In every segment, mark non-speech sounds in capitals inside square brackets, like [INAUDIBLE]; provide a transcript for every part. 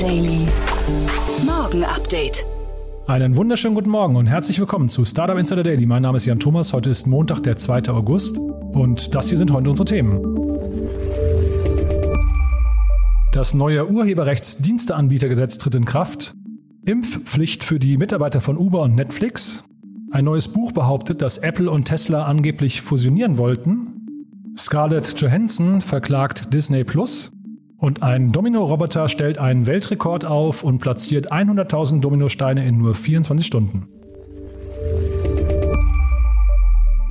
Daily. Morgen Update. Einen wunderschönen guten Morgen und herzlich willkommen zu Startup Insider Daily. Mein Name ist Jan Thomas. Heute ist Montag, der 2. August. Und das hier sind heute unsere Themen. Das neue Urheberrechtsdiensteanbietergesetz tritt in Kraft. Impfpflicht für die Mitarbeiter von Uber und Netflix. Ein neues Buch behauptet, dass Apple und Tesla angeblich fusionieren wollten. Scarlett Johansson verklagt Disney Plus. Und ein Domino-Roboter stellt einen Weltrekord auf und platziert 100.000 Dominosteine in nur 24 Stunden.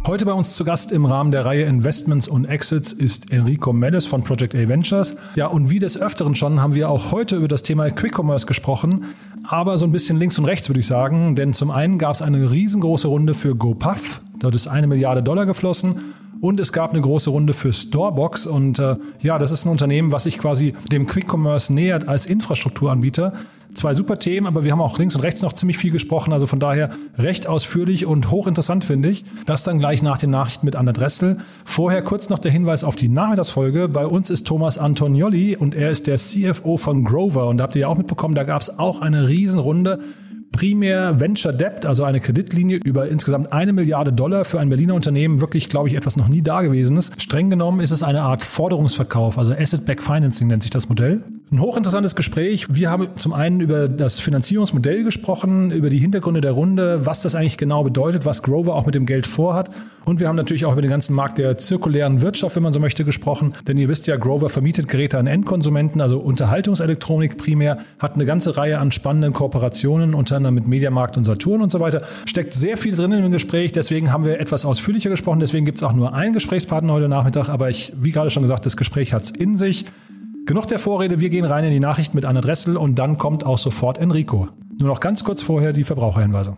Heute bei uns zu Gast im Rahmen der Reihe Investments und Exits ist Enrico Mellis von Project A Ventures. Ja, und wie des Öfteren schon haben wir auch heute über das Thema Quick Commerce gesprochen, aber so ein bisschen links und rechts würde ich sagen, denn zum einen gab es eine riesengroße Runde für GoPuff, dort ist eine Milliarde Dollar geflossen und es gab eine große Runde für Storebox. Und äh, ja, das ist ein Unternehmen, was sich quasi dem Quick Commerce nähert als Infrastrukturanbieter. Zwei super Themen, aber wir haben auch links und rechts noch ziemlich viel gesprochen. Also von daher recht ausführlich und hochinteressant finde ich. Das dann gleich nach den Nachrichten mit Anna Dressel. Vorher kurz noch der Hinweis auf die Nachmittagsfolge. Bei uns ist Thomas Antonioli und er ist der CFO von Grover. Und da habt ihr ja auch mitbekommen, da gab es auch eine Riesenrunde primär Venture Debt, also eine Kreditlinie über insgesamt eine Milliarde Dollar für ein Berliner Unternehmen, wirklich, glaube ich, etwas noch nie Dagewesenes. Streng genommen ist es eine Art Forderungsverkauf, also Asset-Back Financing nennt sich das Modell. Ein hochinteressantes Gespräch. Wir haben zum einen über das Finanzierungsmodell gesprochen, über die Hintergründe der Runde, was das eigentlich genau bedeutet, was Grover auch mit dem Geld vorhat. Und wir haben natürlich auch über den ganzen Markt der zirkulären Wirtschaft, wenn man so möchte, gesprochen. Denn ihr wisst ja, Grover vermietet Geräte an Endkonsumenten, also Unterhaltungselektronik primär, hat eine ganze Reihe an spannenden Kooperationen, unter anderem mit Mediamarkt und Saturn und so weiter. Steckt sehr viel drin im Gespräch, deswegen haben wir etwas ausführlicher gesprochen. Deswegen gibt es auch nur einen Gesprächspartner heute Nachmittag. Aber ich, wie gerade schon gesagt, das Gespräch hat es in sich. Genug der Vorrede, wir gehen rein in die Nachrichten mit Anne Dressel und dann kommt auch sofort Enrico. Nur noch ganz kurz vorher die Verbraucherhinweise.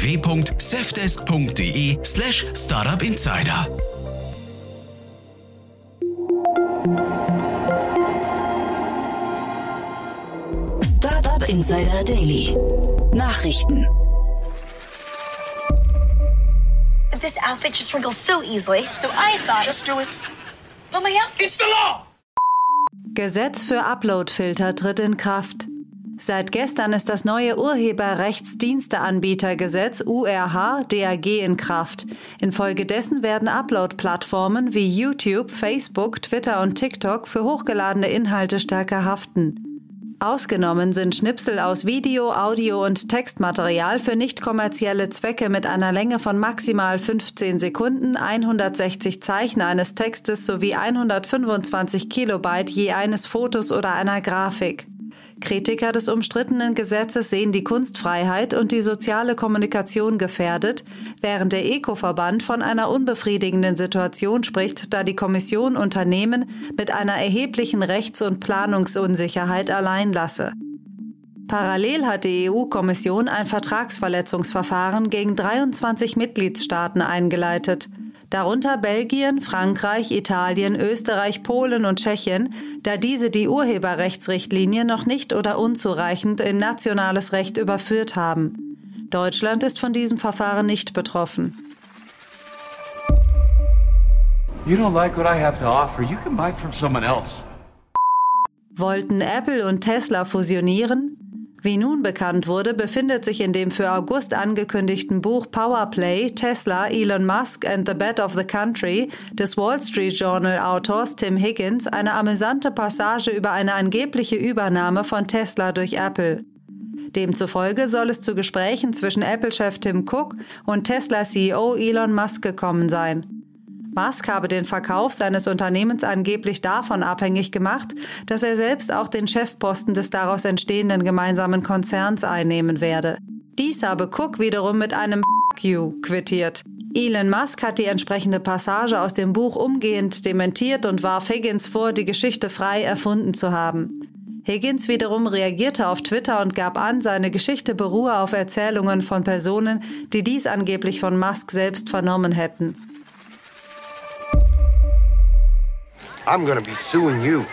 www.safdesk.de slash startupinsider. Startup Insider Daily. Nachrichten. This outfit just wrinkles so easily, so I thought. Just do it. But my outfit. It's the law! Gesetz für Uploadfilter tritt in Kraft. Seit gestern ist das neue Urheberrechtsdiensteanbietergesetz URH DAG in Kraft. Infolgedessen werden Upload-Plattformen wie YouTube, Facebook, Twitter und TikTok für hochgeladene Inhalte stärker haften. Ausgenommen sind Schnipsel aus Video, Audio und Textmaterial für nicht kommerzielle Zwecke mit einer Länge von maximal 15 Sekunden, 160 Zeichen eines Textes sowie 125 Kilobyte je eines Fotos oder einer Grafik. Kritiker des umstrittenen Gesetzes sehen die Kunstfreiheit und die soziale Kommunikation gefährdet, während der ECO-Verband von einer unbefriedigenden Situation spricht, da die Kommission Unternehmen mit einer erheblichen Rechts- und Planungsunsicherheit allein lasse. Parallel hat die EU-Kommission ein Vertragsverletzungsverfahren gegen 23 Mitgliedstaaten eingeleitet darunter Belgien, Frankreich, Italien, Österreich, Polen und Tschechien, da diese die Urheberrechtsrichtlinie noch nicht oder unzureichend in nationales Recht überführt haben. Deutschland ist von diesem Verfahren nicht betroffen. You don't like what I have to offer, you can buy from someone else. Wollten Apple und Tesla fusionieren? Wie nun bekannt wurde, befindet sich in dem für August angekündigten Buch Powerplay Tesla, Elon Musk and the Bed of the Country des Wall Street Journal Autors Tim Higgins eine amüsante Passage über eine angebliche Übernahme von Tesla durch Apple. Demzufolge soll es zu Gesprächen zwischen Apple-Chef Tim Cook und Tesla-CEO Elon Musk gekommen sein. Musk habe den Verkauf seines Unternehmens angeblich davon abhängig gemacht, dass er selbst auch den Chefposten des daraus entstehenden gemeinsamen Konzerns einnehmen werde. Dies habe Cook wiederum mit einem Fuck you quittiert. Elon Musk hat die entsprechende Passage aus dem Buch umgehend dementiert und warf Higgins vor, die Geschichte frei erfunden zu haben. Higgins wiederum reagierte auf Twitter und gab an, seine Geschichte beruhe auf Erzählungen von Personen, die dies angeblich von Musk selbst vernommen hätten. I'm gonna be suing you.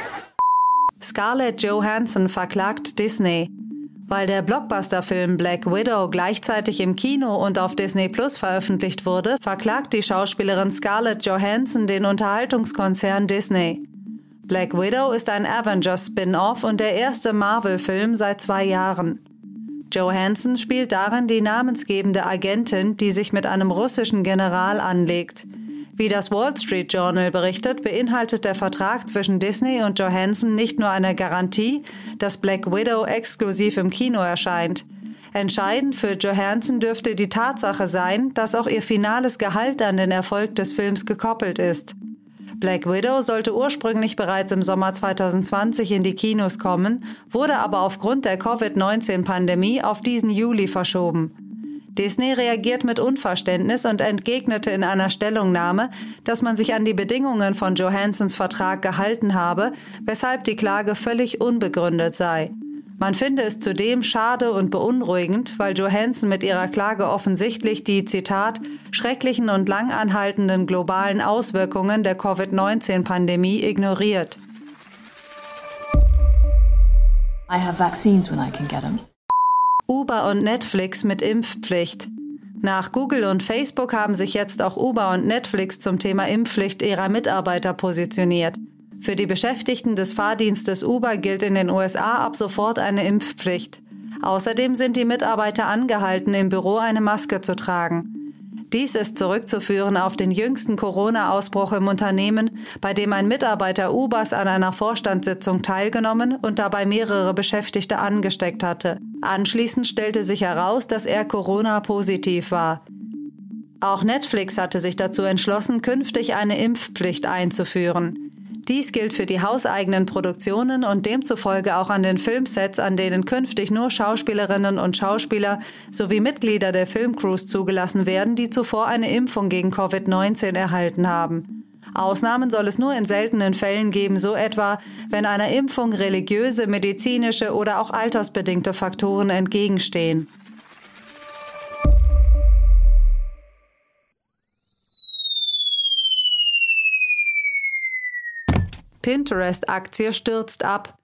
Scarlett Johansson verklagt Disney. Weil der Blockbuster-Film Black Widow gleichzeitig im Kino und auf Disney Plus veröffentlicht wurde, verklagt die Schauspielerin Scarlett Johansson den Unterhaltungskonzern Disney. Black Widow ist ein Avengers-Spin-off und der erste Marvel-Film seit zwei Jahren. Johansson spielt darin die namensgebende Agentin, die sich mit einem russischen General anlegt. Wie das Wall Street Journal berichtet, beinhaltet der Vertrag zwischen Disney und Johansson nicht nur eine Garantie, dass Black Widow exklusiv im Kino erscheint. Entscheidend für Johansson dürfte die Tatsache sein, dass auch ihr finales Gehalt an den Erfolg des Films gekoppelt ist. Black Widow sollte ursprünglich bereits im Sommer 2020 in die Kinos kommen, wurde aber aufgrund der Covid-19-Pandemie auf diesen Juli verschoben. Disney reagiert mit Unverständnis und entgegnete in einer Stellungnahme, dass man sich an die Bedingungen von Johansons Vertrag gehalten habe, weshalb die Klage völlig unbegründet sei. Man finde es zudem schade und beunruhigend, weil Johansson mit ihrer Klage offensichtlich die, Zitat, schrecklichen und langanhaltenden globalen Auswirkungen der Covid-19-Pandemie ignoriert. I have vaccines when I can get them. Uber und Netflix mit Impfpflicht. Nach Google und Facebook haben sich jetzt auch Uber und Netflix zum Thema Impfpflicht ihrer Mitarbeiter positioniert. Für die Beschäftigten des Fahrdienstes Uber gilt in den USA ab sofort eine Impfpflicht. Außerdem sind die Mitarbeiter angehalten, im Büro eine Maske zu tragen. Dies ist zurückzuführen auf den jüngsten Corona-Ausbruch im Unternehmen, bei dem ein Mitarbeiter Ubers an einer Vorstandssitzung teilgenommen und dabei mehrere Beschäftigte angesteckt hatte. Anschließend stellte sich heraus, dass er Corona-positiv war. Auch Netflix hatte sich dazu entschlossen, künftig eine Impfpflicht einzuführen. Dies gilt für die hauseigenen Produktionen und demzufolge auch an den Filmsets, an denen künftig nur Schauspielerinnen und Schauspieler sowie Mitglieder der Filmcrews zugelassen werden, die zuvor eine Impfung gegen Covid-19 erhalten haben. Ausnahmen soll es nur in seltenen Fällen geben, so etwa, wenn einer Impfung religiöse, medizinische oder auch altersbedingte Faktoren entgegenstehen. Pinterest-Aktie stürzt ab.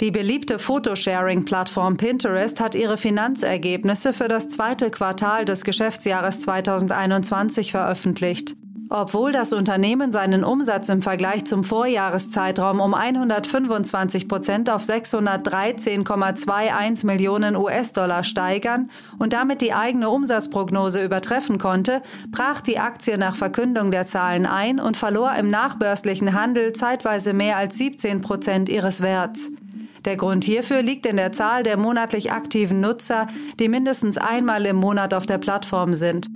Die beliebte Photosharing-Plattform Pinterest hat ihre Finanzergebnisse für das zweite Quartal des Geschäftsjahres 2021 veröffentlicht. Obwohl das Unternehmen seinen Umsatz im Vergleich zum Vorjahreszeitraum um 125 Prozent auf 613,21 Millionen US-Dollar steigern und damit die eigene Umsatzprognose übertreffen konnte, brach die Aktie nach Verkündung der Zahlen ein und verlor im nachbörslichen Handel zeitweise mehr als 17 Prozent ihres Werts. Der Grund hierfür liegt in der Zahl der monatlich aktiven Nutzer, die mindestens einmal im Monat auf der Plattform sind.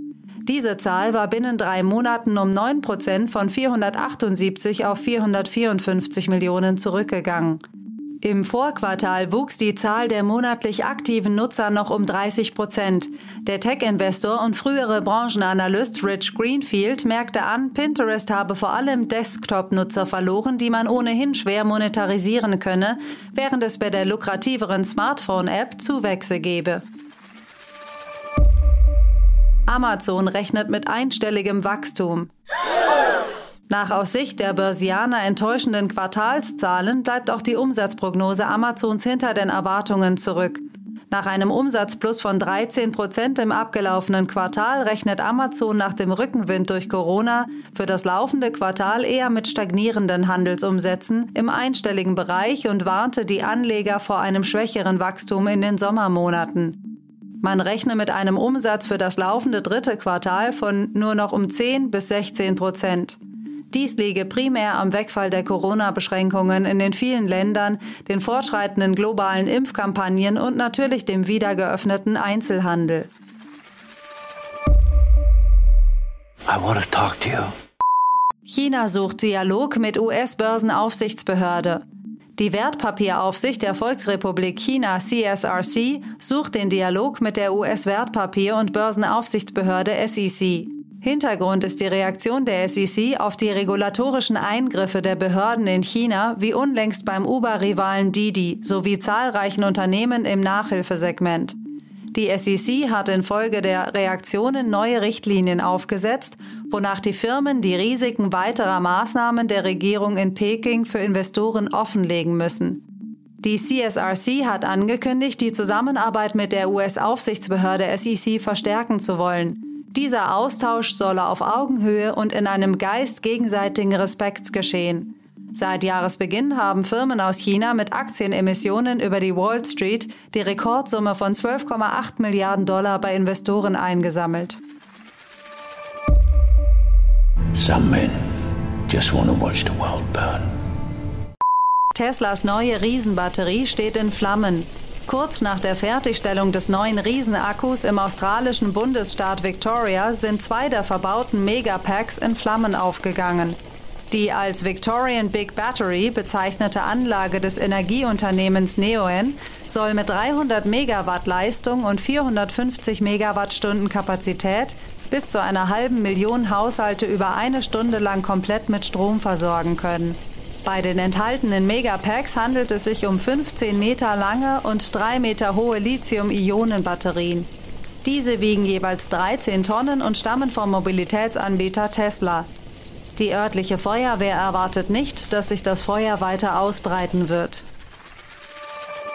Diese Zahl war binnen drei Monaten um 9 Prozent von 478 auf 454 Millionen zurückgegangen. Im Vorquartal wuchs die Zahl der monatlich aktiven Nutzer noch um 30 Prozent. Der Tech-Investor und frühere Branchenanalyst Rich Greenfield merkte an, Pinterest habe vor allem Desktop-Nutzer verloren, die man ohnehin schwer monetarisieren könne, während es bei der lukrativeren Smartphone-App Zuwächse gebe. Amazon rechnet mit einstelligem Wachstum. Nach aus Sicht der Börsianer enttäuschenden Quartalszahlen bleibt auch die Umsatzprognose Amazons hinter den Erwartungen zurück. Nach einem Umsatzplus von 13 Prozent im abgelaufenen Quartal rechnet Amazon nach dem Rückenwind durch Corona für das laufende Quartal eher mit stagnierenden Handelsumsätzen im einstelligen Bereich und warnte die Anleger vor einem schwächeren Wachstum in den Sommermonaten. Man rechne mit einem Umsatz für das laufende dritte Quartal von nur noch um 10 bis 16 Prozent. Dies liege primär am Wegfall der Corona-Beschränkungen in den vielen Ländern, den fortschreitenden globalen Impfkampagnen und natürlich dem wieder geöffneten Einzelhandel. China sucht Dialog mit US-Börsenaufsichtsbehörde. Die Wertpapieraufsicht der Volksrepublik China CSRC sucht den Dialog mit der US-Wertpapier- und Börsenaufsichtsbehörde SEC. Hintergrund ist die Reaktion der SEC auf die regulatorischen Eingriffe der Behörden in China, wie unlängst beim Uber-Rivalen Didi sowie zahlreichen Unternehmen im Nachhilfesegment. Die SEC hat infolge der Reaktionen neue Richtlinien aufgesetzt, wonach die Firmen die Risiken weiterer Maßnahmen der Regierung in Peking für Investoren offenlegen müssen. Die CSRC hat angekündigt, die Zusammenarbeit mit der US-Aufsichtsbehörde SEC verstärken zu wollen. Dieser Austausch solle auf Augenhöhe und in einem Geist gegenseitigen Respekts geschehen. Seit Jahresbeginn haben Firmen aus China mit Aktienemissionen über die Wall Street die Rekordsumme von 12,8 Milliarden Dollar bei Investoren eingesammelt. Some men just want to watch the world burn. Teslas neue Riesenbatterie steht in Flammen. Kurz nach der Fertigstellung des neuen Riesenakkus im australischen Bundesstaat Victoria sind zwei der verbauten Megapacks in Flammen aufgegangen. Die als Victorian Big Battery bezeichnete Anlage des Energieunternehmens Neoen soll mit 300 Megawatt Leistung und 450 Megawattstunden Kapazität bis zu einer halben Million Haushalte über eine Stunde lang komplett mit Strom versorgen können. Bei den enthaltenen Megapacks handelt es sich um 15 Meter lange und 3 Meter hohe Lithium-Ionen-Batterien. Diese wiegen jeweils 13 Tonnen und stammen vom Mobilitätsanbieter Tesla. Die örtliche Feuerwehr erwartet nicht, dass sich das Feuer weiter ausbreiten wird.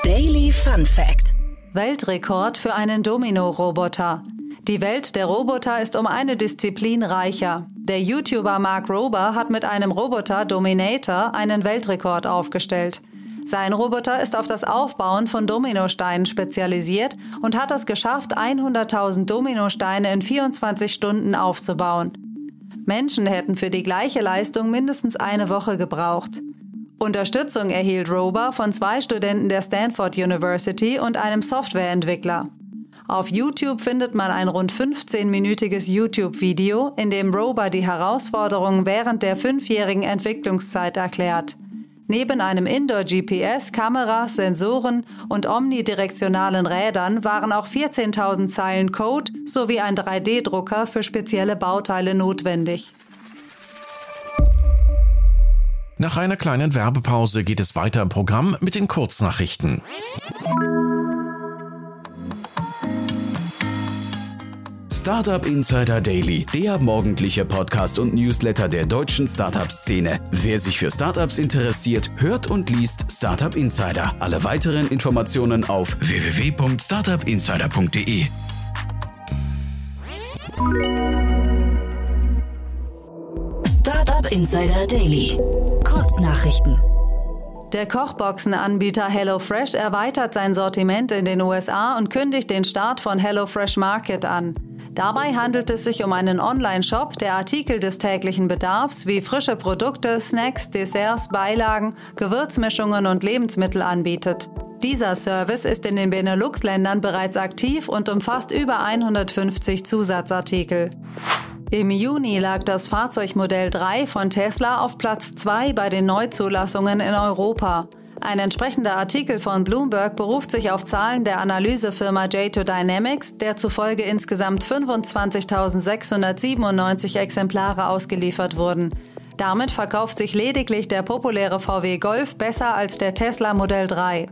Daily Fun Fact: Weltrekord für einen Domino-Roboter. Die Welt der Roboter ist um eine Disziplin reicher. Der YouTuber Mark Rober hat mit einem Roboter Dominator einen Weltrekord aufgestellt. Sein Roboter ist auf das Aufbauen von Dominosteinen spezialisiert und hat es geschafft, 100.000 Dominosteine in 24 Stunden aufzubauen. Menschen hätten für die gleiche Leistung mindestens eine Woche gebraucht. Unterstützung erhielt Rober von zwei Studenten der Stanford University und einem Softwareentwickler. Auf YouTube findet man ein rund 15-minütiges YouTube-Video, in dem Rober die Herausforderungen während der fünfjährigen Entwicklungszeit erklärt. Neben einem Indoor-GPS, Kamera, Sensoren und omnidirektionalen Rädern waren auch 14.000 Zeilen Code sowie ein 3D-Drucker für spezielle Bauteile notwendig. Nach einer kleinen Werbepause geht es weiter im Programm mit den Kurznachrichten. Startup Insider Daily, der morgendliche Podcast und Newsletter der deutschen Startup-Szene. Wer sich für Startups interessiert, hört und liest Startup Insider. Alle weiteren Informationen auf www.startupinsider.de. Startup Insider Daily. Kurznachrichten. Der Kochboxenanbieter HelloFresh erweitert sein Sortiment in den USA und kündigt den Start von HelloFresh Market an. Dabei handelt es sich um einen Online-Shop, der Artikel des täglichen Bedarfs wie frische Produkte, Snacks, Desserts, Beilagen, Gewürzmischungen und Lebensmittel anbietet. Dieser Service ist in den Benelux-Ländern bereits aktiv und umfasst über 150 Zusatzartikel. Im Juni lag das Fahrzeugmodell 3 von Tesla auf Platz 2 bei den Neuzulassungen in Europa. Ein entsprechender Artikel von Bloomberg beruft sich auf Zahlen der Analysefirma J2 Dynamics, der zufolge insgesamt 25.697 Exemplare ausgeliefert wurden. Damit verkauft sich lediglich der populäre VW Golf besser als der Tesla Modell 3.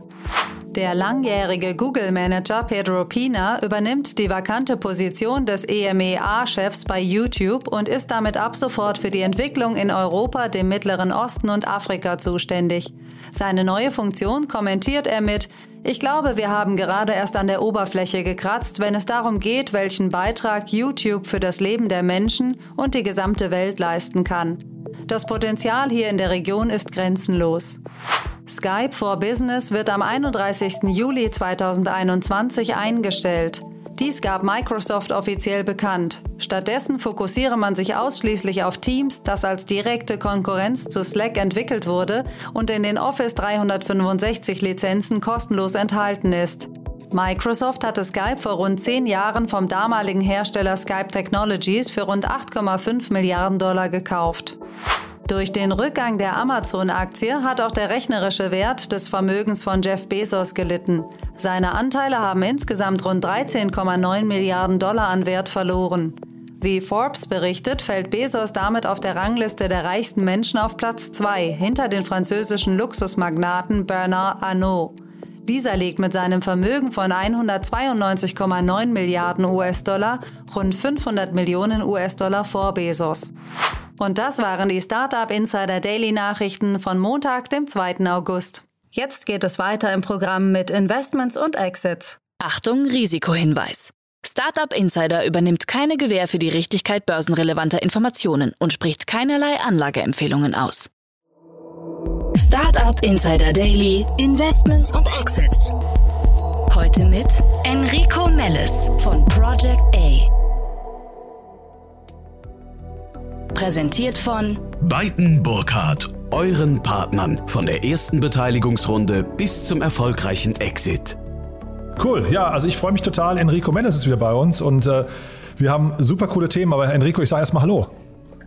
Der langjährige Google-Manager Pedro Pina übernimmt die vakante Position des EMEA-Chefs bei YouTube und ist damit ab sofort für die Entwicklung in Europa, dem Mittleren Osten und Afrika zuständig. Seine neue Funktion kommentiert er mit Ich glaube, wir haben gerade erst an der Oberfläche gekratzt, wenn es darum geht, welchen Beitrag YouTube für das Leben der Menschen und die gesamte Welt leisten kann. Das Potenzial hier in der Region ist grenzenlos. Skype for Business wird am 31. Juli 2021 eingestellt. Dies gab Microsoft offiziell bekannt. Stattdessen fokussiere man sich ausschließlich auf Teams, das als direkte Konkurrenz zu Slack entwickelt wurde und in den Office 365 Lizenzen kostenlos enthalten ist. Microsoft hatte Skype vor rund zehn Jahren vom damaligen Hersteller Skype Technologies für rund 8,5 Milliarden Dollar gekauft. Durch den Rückgang der Amazon-Aktie hat auch der rechnerische Wert des Vermögens von Jeff Bezos gelitten. Seine Anteile haben insgesamt rund 13,9 Milliarden Dollar an Wert verloren. Wie Forbes berichtet, fällt Bezos damit auf der Rangliste der reichsten Menschen auf Platz 2 hinter den französischen Luxusmagnaten Bernard Arnault. Dieser liegt mit seinem Vermögen von 192,9 Milliarden US-Dollar rund 500 Millionen US-Dollar vor Bezos. Und das waren die Startup Insider Daily Nachrichten von Montag, dem 2. August. Jetzt geht es weiter im Programm mit Investments und Exits. Achtung, Risikohinweis. Startup Insider übernimmt keine Gewähr für die Richtigkeit börsenrelevanter Informationen und spricht keinerlei Anlageempfehlungen aus. Startup Insider Daily, Investments und Exits. Heute mit Enrico Mellis von Project A. Präsentiert von Beiten Burkhardt, euren Partnern von der ersten Beteiligungsrunde bis zum erfolgreichen Exit. Cool, ja, also ich freue mich total. Enrico Mendes ist wieder bei uns und äh, wir haben super coole Themen, aber Enrico, ich sage erstmal Hallo.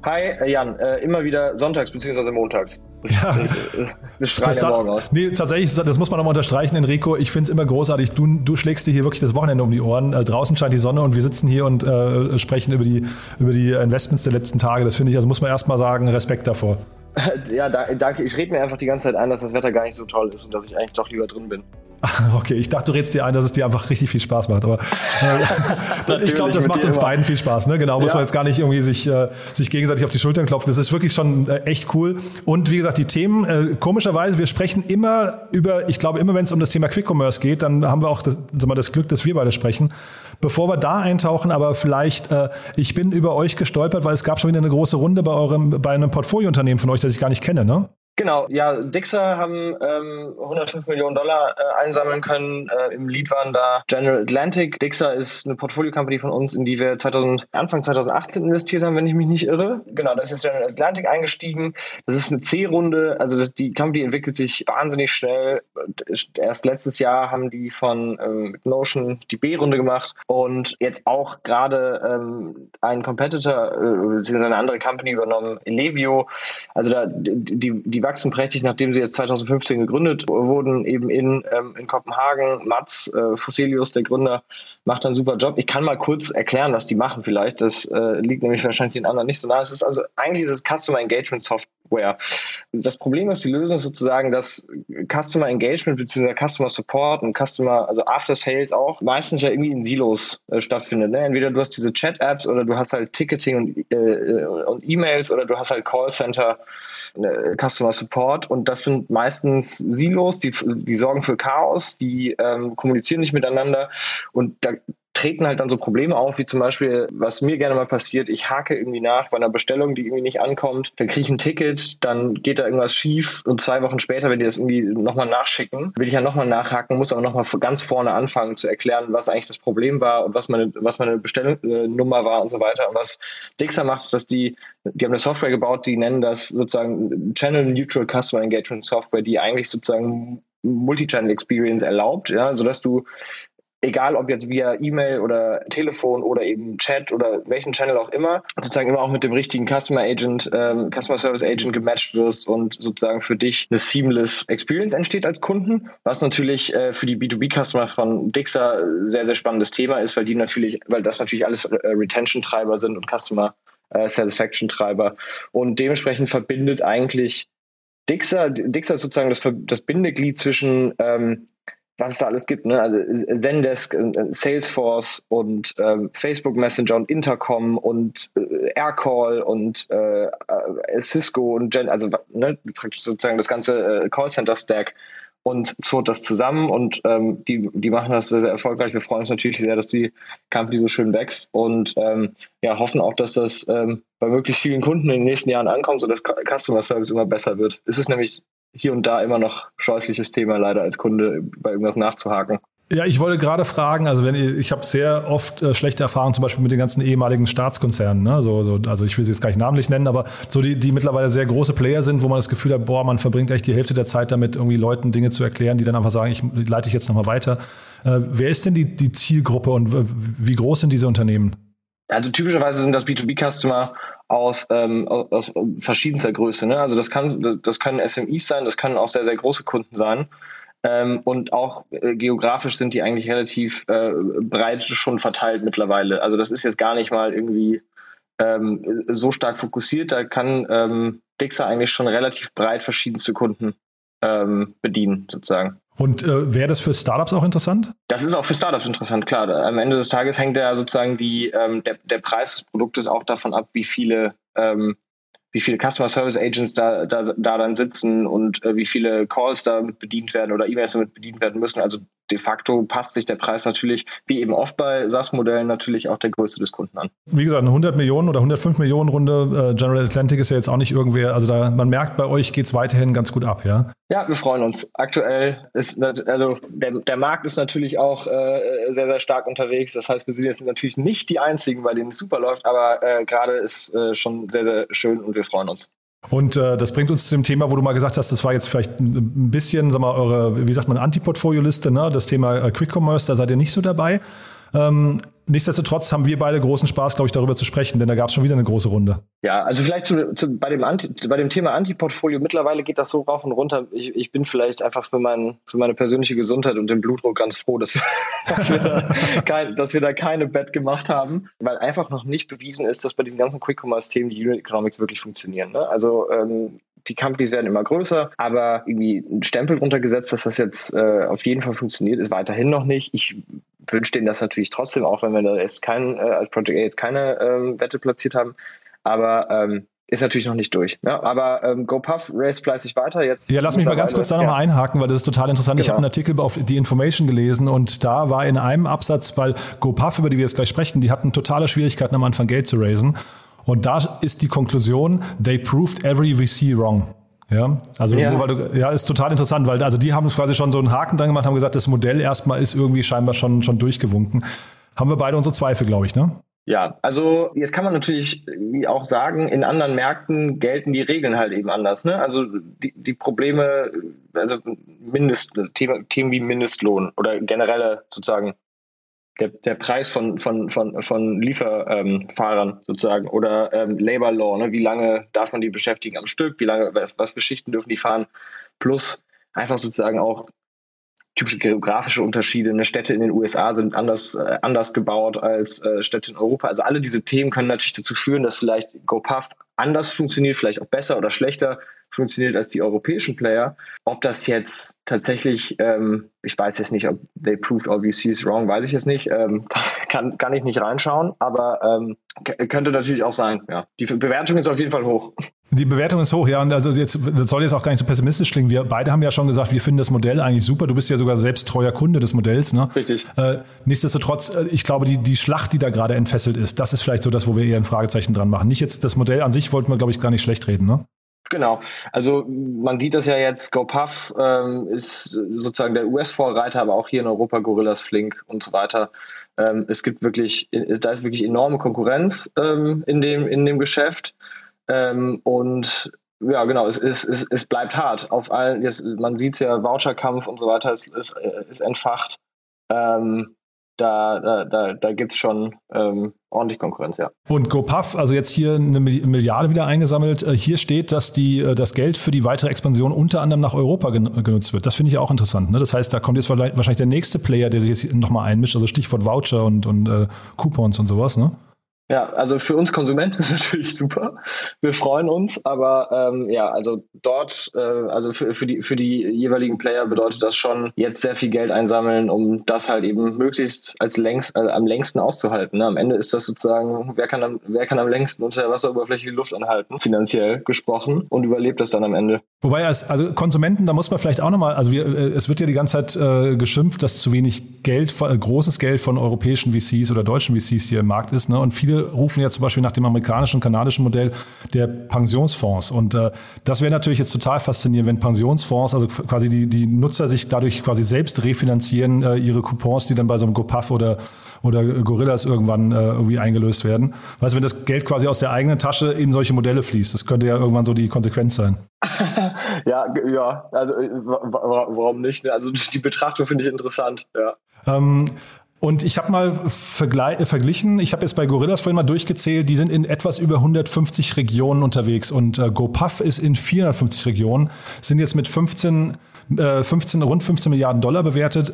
Hi, äh, Jan, äh, immer wieder sonntags bzw. montags. Das, ja. das, äh, wir strahlen ja morgen aus. Nee, tatsächlich, das muss man nochmal unterstreichen, Enrico. Ich finde es immer großartig. Du, du schlägst dir hier wirklich das Wochenende um die Ohren. Äh, draußen scheint die Sonne und wir sitzen hier und äh, sprechen über die, über die Investments der letzten Tage. Das finde ich, also muss man erstmal sagen, Respekt davor. [LAUGHS] Ja, da, danke. Ich rede mir einfach die ganze Zeit ein, dass das Wetter gar nicht so toll ist und dass ich eigentlich doch lieber drin bin. [LAUGHS] Okay, ich dachte, du redest dir ein, dass es dir einfach richtig viel Spaß macht. Aber [LAUGHS] äh, [LAUGHS] ich glaube, das macht uns immer. beiden viel Spaß. Ne? Genau, muss ja. man jetzt gar nicht irgendwie sich, äh, sich gegenseitig auf die Schultern klopfen. Das ist wirklich schon äh, echt cool. Und wie gesagt, die Themen, äh, komischerweise, wir sprechen immer über, ich glaube, immer wenn es um das Thema Quick Commerce geht, dann haben wir auch das, mal, das Glück, dass wir beide sprechen. Bevor wir da eintauchen, aber vielleicht, äh, ich bin über euch gestolpert, weil es gab schon wieder eine große Runde bei eurem, bei einem Portfoliounternehmen von euch, das ich gar nicht kenne, ne? Genau, ja, Dixer haben ähm, 105 Millionen Dollar äh, einsammeln können. Äh, Im Lead waren da General Atlantic. Dixer ist eine Portfolio-Company von uns, in die wir 2000, Anfang 2018 investiert haben, wenn ich mich nicht irre. Genau, da ist jetzt General Atlantic eingestiegen. Das ist eine C-Runde, also das, die Company entwickelt sich wahnsinnig schnell. Erst letztes Jahr haben die von ähm, Notion die B-Runde gemacht und jetzt auch gerade ähm, ein Competitor, äh, beziehungsweise eine andere Company übernommen, Elevio. Also da die, die wachsen prächtig, nachdem sie jetzt 2015 gegründet wurden, eben in, ähm, in Kopenhagen. Mats äh, Fosselius, der Gründer, macht einen super Job. Ich kann mal kurz erklären, was die machen vielleicht. Das äh, liegt nämlich wahrscheinlich den anderen nicht so nah. Es ist also eigentlich ist es Customer Engagement Software. Das Problem ist, die Lösung ist sozusagen, dass Customer Engagement bzw. Customer Support und Customer, also After Sales auch, meistens ja irgendwie in Silos äh, stattfindet. Ne? Entweder du hast diese Chat-Apps oder du hast halt Ticketing und, äh, und E-Mails oder du hast halt Callcenter, äh, Customer Support und das sind meistens Silos, die, die sorgen für Chaos, die ähm, kommunizieren nicht miteinander und da treten halt dann so Probleme auf, wie zum Beispiel, was mir gerne mal passiert, ich hake irgendwie nach bei einer Bestellung, die irgendwie nicht ankommt, dann kriege ich ein Ticket, dann geht da irgendwas schief und zwei Wochen später, wenn die das irgendwie nochmal nachschicken, will ich ja nochmal nachhaken, muss aber nochmal ganz vorne anfangen zu erklären, was eigentlich das Problem war und was meine, was meine Bestellnummer war und so weiter. Und was Dixer macht, ist, dass die, die haben eine Software gebaut, die nennen das sozusagen Channel Neutral Customer Engagement Software, die eigentlich sozusagen Multi-Channel Experience erlaubt, ja, sodass du egal ob jetzt via E-Mail oder Telefon oder eben Chat oder welchen Channel auch immer, sozusagen immer auch mit dem richtigen Customer Agent, ähm, Customer Service Agent gematcht wirst und sozusagen für dich eine seamless Experience entsteht als Kunden, was natürlich äh, für die B2B-Customer von Dixer sehr, sehr spannendes Thema ist, weil die natürlich, weil das natürlich alles äh, Retention-Treiber sind und Customer äh, Satisfaction-Treiber. Und dementsprechend verbindet eigentlich Dixer, Dixer ist sozusagen das, das Bindeglied zwischen ähm, was es da alles gibt. Ne? Also Zendesk, äh, Salesforce und ähm, Facebook Messenger und Intercom und äh, Aircall und äh, äh, Cisco und Gen, also ne, praktisch sozusagen das ganze äh, Callcenter-Stack und zog das zusammen und ähm, die, die machen das sehr, sehr erfolgreich. Wir freuen uns natürlich sehr, dass die Company so schön wächst und ähm, ja, hoffen auch, dass das ähm, bei möglichst vielen Kunden in den nächsten Jahren ankommt, sodass Customer Service immer besser wird. Es ist nämlich hier und da immer noch scheußliches Thema leider als Kunde bei irgendwas nachzuhaken. Ja, ich wollte gerade fragen, also wenn ihr, ich habe sehr oft äh, schlechte Erfahrungen zum Beispiel mit den ganzen ehemaligen Staatskonzernen, ne? so, so, also ich will sie jetzt gar nicht namentlich nennen, aber so die, die mittlerweile sehr große Player sind, wo man das Gefühl hat, boah, man verbringt echt die Hälfte der Zeit damit, irgendwie Leuten Dinge zu erklären, die dann einfach sagen, ich leite ich jetzt nochmal weiter. Äh, wer ist denn die, die Zielgruppe und wie groß sind diese Unternehmen? Also typischerweise sind das B2B-Customer aus, ähm, aus, aus verschiedenster Größe. Ne? Also das kann, das können SMEs sein, das können auch sehr, sehr große Kunden sein. Ähm, und auch äh, geografisch sind die eigentlich relativ äh, breit schon verteilt mittlerweile. Also das ist jetzt gar nicht mal irgendwie ähm, so stark fokussiert. Da kann ähm, Dixer eigentlich schon relativ breit verschiedenste Kunden ähm, bedienen, sozusagen. Und äh, wäre das für Startups auch interessant? Das ist auch für Startups interessant, klar. Am Ende des Tages hängt ja sozusagen die, ähm, der, der Preis des Produktes auch davon ab, wie viele ähm, wie viele Customer Service Agents da, da, da dann sitzen und äh, wie viele Calls damit bedient werden oder E-Mails damit bedient werden müssen. Also de facto passt sich der Preis natürlich, wie eben oft bei SaaS-Modellen, natürlich auch der Größe des Kunden an. Wie gesagt, eine 100 Millionen oder 105 Millionen Runde, äh, General Atlantic ist ja jetzt auch nicht irgendwer, also da, man merkt, bei euch geht es weiterhin ganz gut ab, ja? Ja, wir freuen uns. Aktuell ist, also der, der Markt ist natürlich auch äh, sehr, sehr stark unterwegs. Das heißt, wir sind jetzt natürlich nicht die Einzigen, bei denen es super läuft, aber äh, gerade ist äh, schon sehr, sehr schön und wir freuen uns. Und äh, das bringt uns zu dem Thema, wo du mal gesagt hast, das war jetzt vielleicht ein bisschen, sag mal, eure, wie sagt man, Anti-Portfolio-Liste, ne? das Thema äh, Quick Commerce, da seid ihr nicht so dabei. Ähm, nichtsdestotrotz haben wir beide großen Spaß, glaube ich, darüber zu sprechen, denn da gab es schon wieder eine große Runde. Ja, also vielleicht zu, zu, bei, dem Anti, bei dem Thema Antiportfolio, mittlerweile geht das so rauf und runter. Ich, ich bin vielleicht einfach für, mein, für meine persönliche Gesundheit und den Blutdruck ganz froh, dass wir, [LAUGHS] dass, wir da kein, dass wir da keine Bet gemacht haben, weil einfach noch nicht bewiesen ist, dass bei diesen ganzen Quick-Commerce-Themen die Unit Economics wirklich funktionieren. Ne? Also ähm, die Companies werden immer größer, aber irgendwie ein Stempel drunter gesetzt, dass das jetzt äh, auf jeden Fall funktioniert, ist weiterhin noch nicht. Ich wünsche denen das natürlich trotzdem, auch wenn wir da jetzt kein, äh, als Project A jetzt keine ähm, Wette platziert haben. Aber ähm, ist natürlich noch nicht durch. Ja, aber ähm, GoPuff race fleißig weiter. Jetzt ja, lass mich mal ganz kurz da nochmal ja. einhaken, weil das ist total interessant. Genau. Ich habe einen Artikel auf die Information gelesen und da war in einem Absatz, weil GoPuff, über die wir jetzt gleich sprechen, die hatten totale Schwierigkeiten am Anfang Geld zu raisen. Und da ist die Konklusion, they proved every VC wrong. Ja, also ja. Weil du, ja, ist total interessant, weil also die haben quasi schon so einen Haken dran gemacht, haben gesagt, das Modell erstmal ist irgendwie scheinbar schon, schon durchgewunken. Haben wir beide unsere Zweifel, glaube ich, ne? Ja, also jetzt kann man natürlich auch sagen, in anderen Märkten gelten die Regeln halt eben anders. Ne? Also die, die Probleme, also Mindest, Themen, Themen wie Mindestlohn oder generelle sozusagen der, der Preis von, von, von, von Lieferfahrern ähm, sozusagen oder ähm, Labor Law, ne? wie lange darf man die beschäftigen am Stück, wie lange, was, was für Schichten dürfen die fahren, plus einfach sozusagen auch typische geografische Unterschiede. Ne? Städte in den USA sind anders, äh, anders gebaut als äh, Städte in Europa. Also alle diese Themen können natürlich dazu führen, dass vielleicht GoPuff anders funktioniert, vielleicht auch besser oder schlechter funktioniert als die europäischen Player. Ob das jetzt tatsächlich, ähm, ich weiß jetzt nicht, ob they proved all VCs wrong, weiß ich jetzt nicht, ähm, [LAUGHS] kann, kann ich nicht reinschauen, aber ähm, könnte natürlich auch sein. Ja. Die Bewertung ist auf jeden Fall hoch. Die Bewertung ist hoch, ja. Und also jetzt, das soll jetzt auch gar nicht so pessimistisch klingen. Wir beide haben ja schon gesagt, wir finden das Modell eigentlich super. Du bist ja sogar selbst treuer Kunde des Modells, ne? Richtig. Äh, nichtsdestotrotz, äh, ich glaube, die, die Schlacht, die da gerade entfesselt ist, das ist vielleicht so das, wo wir eher ein Fragezeichen dran machen. Nicht jetzt das Modell an sich wollten wir, glaube ich, gar nicht schlecht reden, ne? Genau. Also man sieht das ja jetzt, GoPuff ähm, ist sozusagen der US-Vorreiter, aber auch hier in Europa Gorillas Flink und so weiter. Ähm, es gibt wirklich, da ist wirklich enorme Konkurrenz ähm, in, dem, in dem Geschäft. Ähm, und ja, genau, es, es, es, es bleibt hart. Auf allen, jetzt, man sieht es ja, Voucherkampf und so weiter ist, ist, ist entfacht. Ähm, da, da, da, da gibt es schon ähm, ordentlich Konkurrenz, ja. Und GoPuff, also jetzt hier eine Milliarde wieder eingesammelt. Äh, hier steht, dass die, äh, das Geld für die weitere Expansion unter anderem nach Europa genutzt wird. Das finde ich auch interessant. Ne? Das heißt, da kommt jetzt wahrscheinlich der nächste Player, der sich jetzt nochmal einmischt, also Stichwort Voucher und, und äh, Coupons und sowas, ne? Ja, also für uns Konsumenten [LAUGHS] ist natürlich super. Wir freuen uns, aber ähm, ja, also dort, äh, also für, für, die, für die jeweiligen Player bedeutet das schon, jetzt sehr viel Geld einsammeln, um das halt eben möglichst als längst, äh, am längsten auszuhalten. Ne? Am Ende ist das sozusagen, wer kann, am, wer kann am längsten unter der Wasseroberfläche die Luft anhalten, finanziell gesprochen, und überlebt das dann am Ende. Wobei, als, also Konsumenten, da muss man vielleicht auch nochmal, also wir, äh, es wird ja die ganze Zeit äh, geschimpft, dass zu wenig Geld, äh, großes Geld von europäischen VCs oder deutschen VCs hier im Markt ist. Ne? Und viele rufen ja zum Beispiel nach dem amerikanischen und kanadischen Modell der Pensionsfonds. Und äh, das wäre natürlich jetzt total faszinierend, wenn Pensionsfonds, also quasi die, die Nutzer sich dadurch quasi selbst refinanzieren, äh, ihre Coupons, die dann bei so einem GoPuff oder, oder Gorillas irgendwann äh, irgendwie eingelöst werden. Weißt du, wenn das Geld quasi aus der eigenen Tasche in solche Modelle fließt, das könnte ja irgendwann so die Konsequenz sein. [LAUGHS] ja, ja, also äh, warum nicht? Ne? Also die Betrachtung finde ich interessant, ja. Ähm, Und ich habe mal verglichen, ich habe jetzt bei Gorillas vorhin mal durchgezählt, die sind in etwas über 150 Regionen unterwegs und äh, GoPuff ist in 450 Regionen, sind jetzt mit 15, äh, 15, rund 15 Milliarden Dollar bewertet.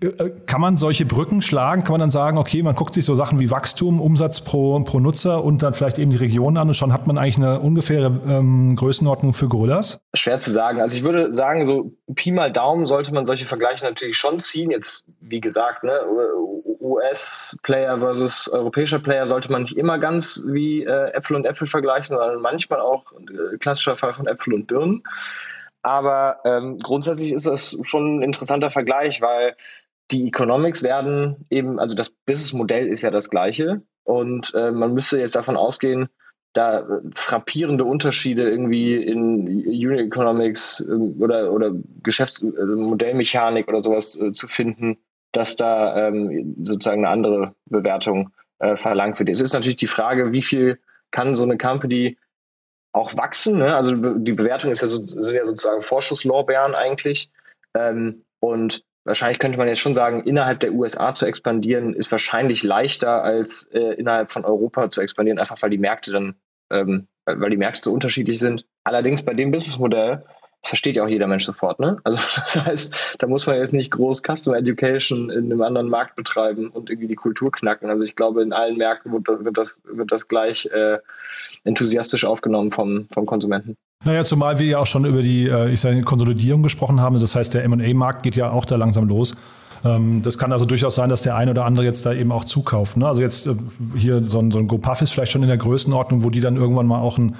Äh, kann man solche Brücken schlagen? Kann man dann sagen, okay, man guckt sich so Sachen wie Wachstum, Umsatz pro, pro Nutzer und dann vielleicht eben die Region an und schon hat man eigentlich eine ungefähre ähm, Größenordnung für Gorillas? Schwer zu sagen. Also ich würde sagen, so Pi mal Daumen sollte man solche Vergleiche natürlich schon ziehen. Jetzt, wie gesagt, ne, US-Player versus europäischer Player sollte man nicht immer ganz wie äh, Äpfel und Äpfel vergleichen, sondern manchmal auch äh, klassischer Fall von Äpfel und Birnen. Aber ähm, grundsätzlich ist das schon ein interessanter Vergleich, weil die Economics werden eben, also das Businessmodell ist ja das gleiche und äh, man müsste jetzt davon ausgehen, da äh, frappierende Unterschiede irgendwie in Unit Economics äh, oder, oder Geschäftsmodellmechanik oder sowas äh, zu finden, dass da ähm, sozusagen eine andere Bewertung äh, verlangt wird. Es ist natürlich die Frage, wie viel kann so eine Company auch wachsen. Ne? Also die Bewertung ist ja, so, sind ja sozusagen Vorschusslorbeeren eigentlich. Ähm, und wahrscheinlich könnte man jetzt schon sagen, innerhalb der USA zu expandieren, ist wahrscheinlich leichter als äh, innerhalb von Europa zu expandieren, einfach weil die Märkte dann, ähm, weil die Märkte so unterschiedlich sind. Allerdings bei dem Businessmodell, das versteht ja auch jeder Mensch sofort, ne? Also [LAUGHS] das heißt, da muss man jetzt nicht groß Custom Education in einem anderen Markt betreiben und irgendwie die Kultur knacken. Also ich glaube, in allen Märkten wird das, wird das, wird das gleich äh, enthusiastisch aufgenommen vom, vom Konsumenten. Naja, zumal wir ja auch schon über die, äh, ich sage, Konsolidierung gesprochen haben. Das heißt, der M&A-Markt geht ja auch da langsam los. Ähm, das kann also durchaus sein, dass der eine oder andere jetzt da eben auch zukauft. Ne? Also jetzt äh, hier so ein, GoPuff ist vielleicht schon in der Größenordnung, wo die dann irgendwann mal auch ein,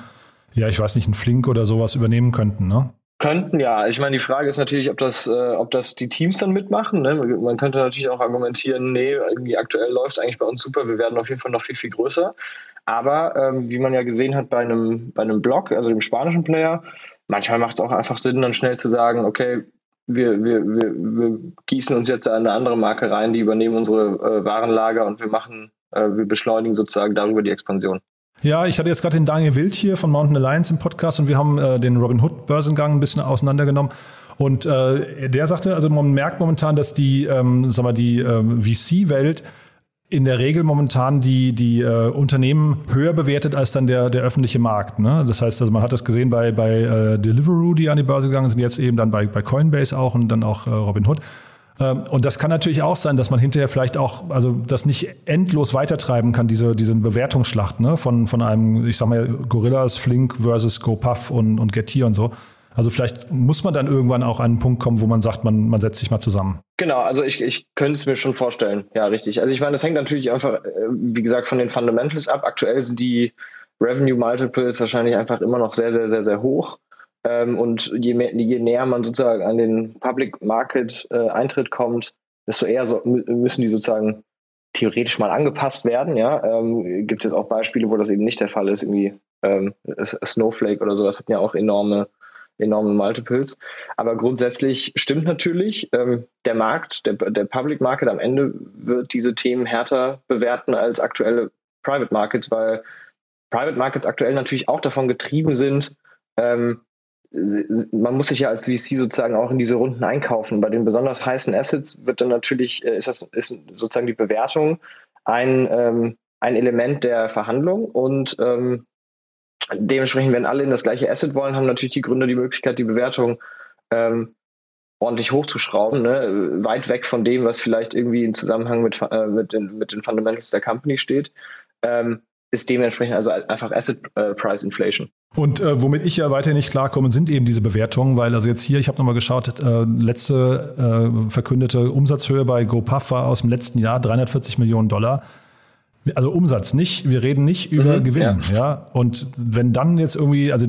ja, ich weiß nicht, ein Flink oder sowas übernehmen könnten. Ne? Könnten ja. Ich meine, die Frage ist natürlich, ob das, äh, ob das die Teams dann mitmachen. Ne? Man könnte natürlich auch argumentieren, nee, irgendwie aktuell läuft es eigentlich bei uns super, wir werden auf jeden Fall noch viel, viel größer. Aber ähm, wie man ja gesehen hat bei einem, bei einem Blog, also dem spanischen Player, manchmal macht es auch einfach Sinn, dann schnell zu sagen, okay, wir, wir, wir, wir gießen uns jetzt eine andere Marke rein, die übernehmen unsere äh, Warenlager und wir machen, äh, wir beschleunigen sozusagen darüber die Expansion. Ja, ich hatte jetzt gerade den Daniel Wild hier von Mountain Alliance im Podcast und wir haben äh, den Robin Hood Börsengang ein bisschen auseinandergenommen. Und äh, der sagte, also man merkt momentan, dass die, ähm, sag mal, die ähm, VC-Welt in der Regel momentan die, die äh, Unternehmen höher bewertet als dann der, der öffentliche Markt. Ne? Das heißt, also man hat das gesehen bei, bei äh, Deliveroo, die an die Börse gegangen sind, jetzt eben dann bei, bei Coinbase auch und dann auch äh, Robinhood. Ähm, und das kann natürlich auch sein, dass man hinterher vielleicht auch, also das nicht endlos weitertreiben kann, diese, diese Bewertungsschlacht ne? von, von einem, ich sag mal, Gorillas, Flink versus GoPuff und, und Getir und so. Also vielleicht muss man dann irgendwann auch an einen Punkt kommen, wo man sagt, man, man setzt sich mal zusammen. Genau, also ich, ich könnte es mir schon vorstellen. Ja, richtig. Also ich meine, das hängt natürlich einfach, äh, wie gesagt, von den Fundamentals ab. Aktuell sind die Revenue Multiples wahrscheinlich einfach immer noch sehr, sehr, sehr, sehr hoch. Ähm, und je, mehr, je näher man sozusagen an den Public Market äh, Eintritt kommt, desto eher so, müssen die sozusagen theoretisch mal angepasst werden. Ja, ähm, gibt es auch Beispiele, wo das eben nicht der Fall ist. Irgendwie ähm, Snowflake oder sowas hat ja auch enorme enormen Multiples. Aber grundsätzlich stimmt natürlich, ähm, der Markt, der, der Public Market am Ende wird diese Themen härter bewerten als aktuelle Private Markets, weil Private Markets aktuell natürlich auch davon getrieben sind, ähm, man muss sich ja als VC sozusagen auch in diese Runden einkaufen. Bei den besonders heißen Assets wird dann natürlich, äh, ist das ist sozusagen die Bewertung ein, ähm, ein Element der Verhandlung und ähm, dementsprechend, wenn alle in das gleiche Asset wollen, haben natürlich die Gründer die Möglichkeit, die Bewertung ähm, ordentlich hochzuschrauben, ne? weit weg von dem, was vielleicht irgendwie in Zusammenhang mit, äh, mit, den, mit den Fundamentals der Company steht, ähm, ist dementsprechend also einfach Asset äh, Price Inflation. Und äh, womit ich ja weiter nicht klarkomme, sind eben diese Bewertungen, weil also jetzt hier, ich habe nochmal geschaut, äh, letzte äh, verkündete Umsatzhöhe bei GoPuff war aus dem letzten Jahr 340 Millionen Dollar. Also Umsatz nicht, wir reden nicht über mhm, Gewinn, ja. ja. Und wenn dann jetzt irgendwie, also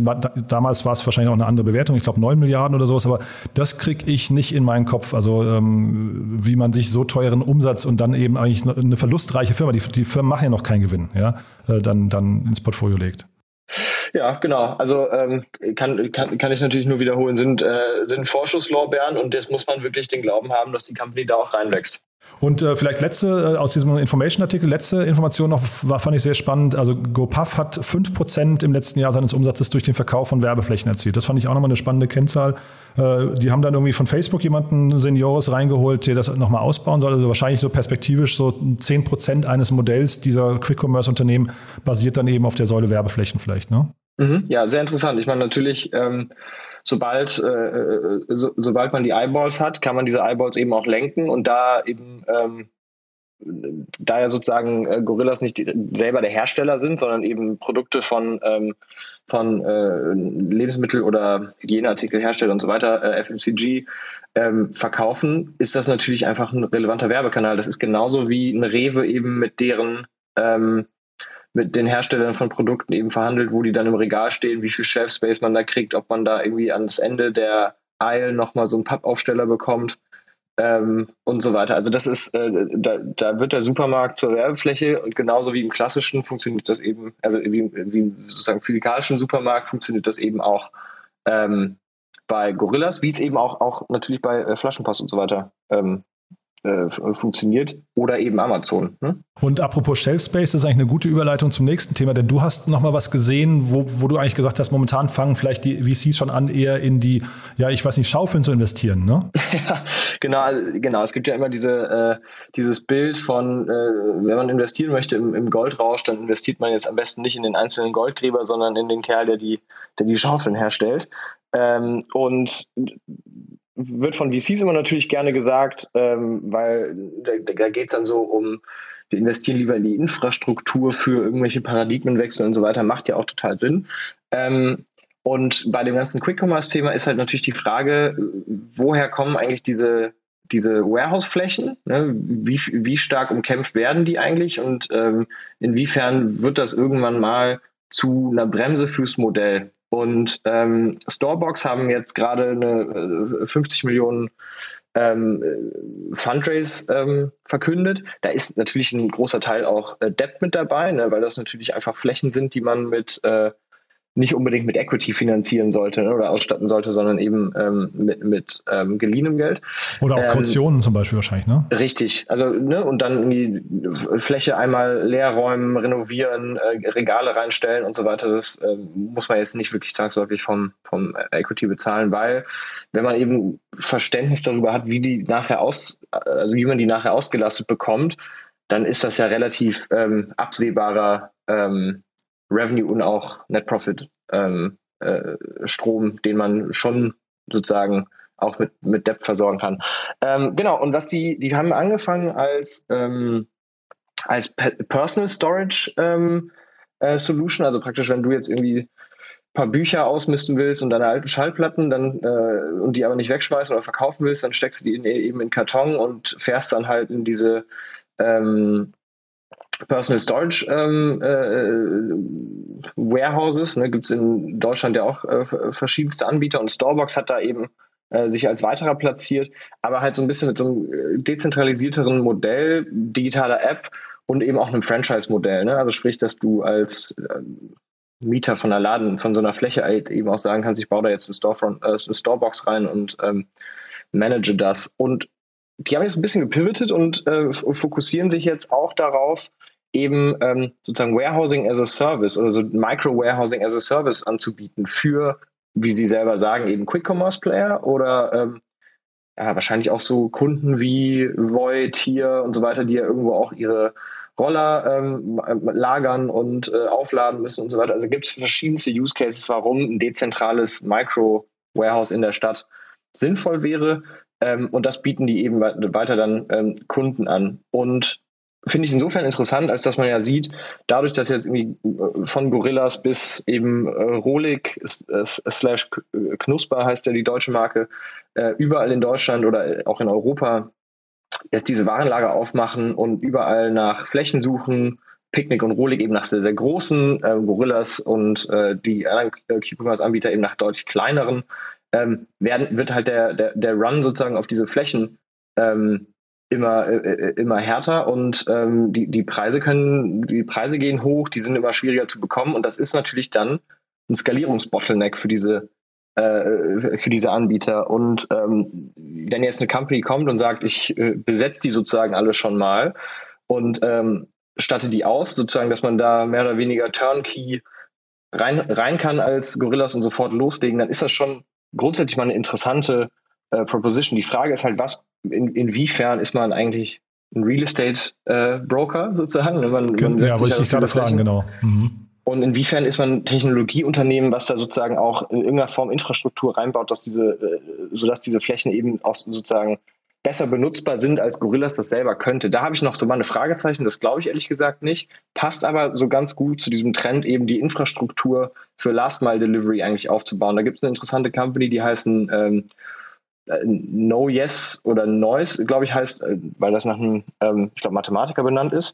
damals war es wahrscheinlich auch eine andere Bewertung, ich glaube 9 Milliarden oder sowas, aber das kriege ich nicht in meinen Kopf. Also ähm, wie man sich so teuren Umsatz und dann eben eigentlich eine verlustreiche Firma, die, die Firmen machen ja noch keinen Gewinn, ja, äh, dann, dann ins Portfolio legt. Ja, genau. Also ähm, kann, kann, kann ich natürlich nur wiederholen, sind, äh, sind Vorschusslorbeeren und jetzt muss man wirklich den Glauben haben, dass die Company da auch reinwächst. Und äh, vielleicht letzte, äh, aus diesem Information-Artikel, letzte Information noch, war, fand ich sehr spannend. Also GoPuff hat 5% im letzten Jahr seines Umsatzes durch den Verkauf von Werbeflächen erzielt. Das fand ich auch nochmal eine spannende Kennzahl. Äh, die haben dann irgendwie von Facebook jemanden Seniores reingeholt, der das nochmal ausbauen soll. Also wahrscheinlich so perspektivisch so 10% eines Modells dieser Quick-Commerce-Unternehmen basiert dann eben auf der Säule Werbeflächen vielleicht, ne? Mhm, ja, sehr interessant. Ich meine, natürlich, ähm, sobald, äh, so, sobald man die Eyeballs hat, kann man diese Eyeballs eben auch lenken und da eben, ähm, da ja sozusagen äh, Gorillas nicht die, selber der Hersteller sind, sondern eben Produkte von, ähm, von äh, Lebensmittel- oder Hygieneartikelhersteller und so weiter, äh, FMCG, ähm, verkaufen, ist das natürlich einfach ein relevanter Werbekanal. Das ist genauso wie eine Rewe eben mit deren ähm, mit den Herstellern von Produkten eben verhandelt, wo die dann im Regal stehen, wie viel Shelf Space man da kriegt, ob man da irgendwie ans Ende der Aisle nochmal so einen Pappaufsteller bekommt ähm, und so weiter. Also das ist, äh, da, da wird der Supermarkt zur Werbefläche und genauso wie im klassischen funktioniert das eben, also wie, wie im sozusagen physikalischen Supermarkt funktioniert das eben auch ähm, bei Gorillas, wie es eben auch, auch natürlich bei äh, Flaschenpost und so weiter ähm, äh, funktioniert oder eben Amazon. Ne? Und apropos Shelf Space, das ist eigentlich eine gute Überleitung zum nächsten Thema, denn du hast noch mal was gesehen, wo, wo du eigentlich gesagt hast, momentan fangen vielleicht die VCs schon an, eher in die, ja, ich weiß nicht, Schaufeln zu investieren, ne? ja, [LAUGHS] genau, also, genau. Es gibt ja immer diese, äh, dieses Bild von, äh, wenn man investieren möchte im, im, Goldrausch, dann investiert man jetzt am besten nicht in den einzelnen Goldgräber, sondern in den Kerl, der die, der die Schaufeln herstellt. Ähm, und wird von VCs immer natürlich gerne gesagt, ähm, weil da, da geht es dann so um, wir investieren lieber in die Infrastruktur für irgendwelche Paradigmenwechsel und so weiter, macht ja auch total Sinn. Ähm, und bei dem ganzen Quick-Commerce-Thema ist halt natürlich die Frage, woher kommen eigentlich diese, diese Warehouse-Flächen? Ne? Wie, wie stark umkämpft werden die eigentlich und ähm, inwiefern wird das irgendwann mal zu einer Bremse fürs Modell? Und ähm, Storebox haben jetzt gerade eine äh, 50 Millionen ähm, Fundraise ähm, verkündet. Da ist natürlich ein großer Teil auch äh, Debt mit dabei, ne, weil das natürlich einfach Flächen sind, die man mit äh, nicht unbedingt mit Equity finanzieren sollte ne, oder ausstatten sollte, sondern eben ähm, mit, mit ähm, geliehenem Geld. Oder auch ähm, Kautionen zum Beispiel wahrscheinlich, ne? Richtig. Also, ne, und dann die Fläche einmal leer räumen, renovieren, äh, Regale reinstellen und so weiter. Das äh, muss man jetzt nicht wirklich zwangsläufig vom, vom Equity bezahlen, weil wenn man eben Verständnis darüber hat, wie die nachher aus, also wie man die nachher ausgelastet bekommt, dann ist das ja relativ ähm, absehbarer ähm, Revenue und auch Net Profit ähm, äh, Strom, den man schon sozusagen auch mit, mit Debt versorgen kann. Ähm, genau, und was die, die haben angefangen als, ähm, als Personal Storage ähm, äh, Solution, also praktisch, wenn du jetzt irgendwie ein paar Bücher ausmisten willst und deine alten Schallplatten dann äh, und die aber nicht wegschmeißen oder verkaufen willst, dann steckst du die in, eben in Karton und fährst dann halt in diese ähm, Personal Storage ähm, äh, Warehouses. Ne, Gibt es in Deutschland ja auch äh, verschiedenste Anbieter und Storebox hat da eben äh, sich als weiterer platziert, aber halt so ein bisschen mit so einem äh, dezentralisierteren Modell, digitaler App und eben auch einem Franchise-Modell. Ne? Also sprich, dass du als äh, Mieter von einer Laden, von so einer Fläche halt eben auch sagen kannst, ich baue da jetzt eine, Storefront, äh, eine Storebox rein und ähm, manage das. Und die haben jetzt ein bisschen gepivotet und äh, fokussieren sich jetzt auch darauf, eben ähm, sozusagen Warehousing as a Service oder so Micro-Warehousing as a Service anzubieten für, wie Sie selber sagen, eben Quick-Commerce-Player oder ähm, ja, wahrscheinlich auch so Kunden wie Void hier und so weiter, die ja irgendwo auch ihre Roller ähm, lagern und äh, aufladen müssen und so weiter. Also gibt es verschiedenste Use Cases, warum ein dezentrales Micro-Warehouse in der Stadt sinnvoll wäre. Ähm, und das bieten die eben weiter dann ähm, Kunden an. Und finde ich insofern interessant, als dass man ja sieht, dadurch, dass jetzt irgendwie äh, von Gorillas bis eben äh, Rolik äh, slash Knusper heißt ja die deutsche Marke, äh, überall in Deutschland oder auch in Europa jetzt diese Warenlager aufmachen und überall nach Flächen suchen, Picknick und Rolik eben nach sehr, sehr großen, äh, Gorillas und äh, die anderen Q-Commerce-Anbieter eben nach deutlich kleineren, ähm, werden, wird halt der, der, der Run sozusagen auf diese Flächen ähm, immer, äh, äh, immer härter und ähm, die, die Preise können, die Preise gehen hoch, die sind immer schwieriger zu bekommen und das ist natürlich dann ein Skalierungsbottleneck für diese äh, für diese Anbieter. Und ähm, wenn jetzt eine Company kommt und sagt, ich äh, besetze die sozusagen alle schon mal und ähm, statte die aus, sozusagen, dass man da mehr oder weniger Turnkey rein, rein kann als Gorillas und sofort loslegen, dann ist das schon grundsätzlich mal eine interessante äh, Proposition. Die Frage ist halt, was, in, inwiefern ist man eigentlich ein Real Estate äh, Broker sozusagen? Man, man ja, wollte ich gerade fragen, genau. Mhm. Und inwiefern ist man ein Technologieunternehmen, was da sozusagen auch in irgendeiner Form Infrastruktur reinbaut, dass diese, äh, sodass diese Flächen eben auch sozusagen besser benutzbar sind, als Gorillas das selber könnte. Da habe ich noch so mal eine Fragezeichen, das glaube ich ehrlich gesagt nicht. Passt aber so ganz gut zu diesem Trend, eben die Infrastruktur für Last Mile Delivery eigentlich aufzubauen. Da gibt es eine interessante Company, die heißen ähm, äh, No Yes oder Noise, glaube ich, heißt, äh, weil das nach einem, ähm, ich glaube, Mathematiker benannt ist.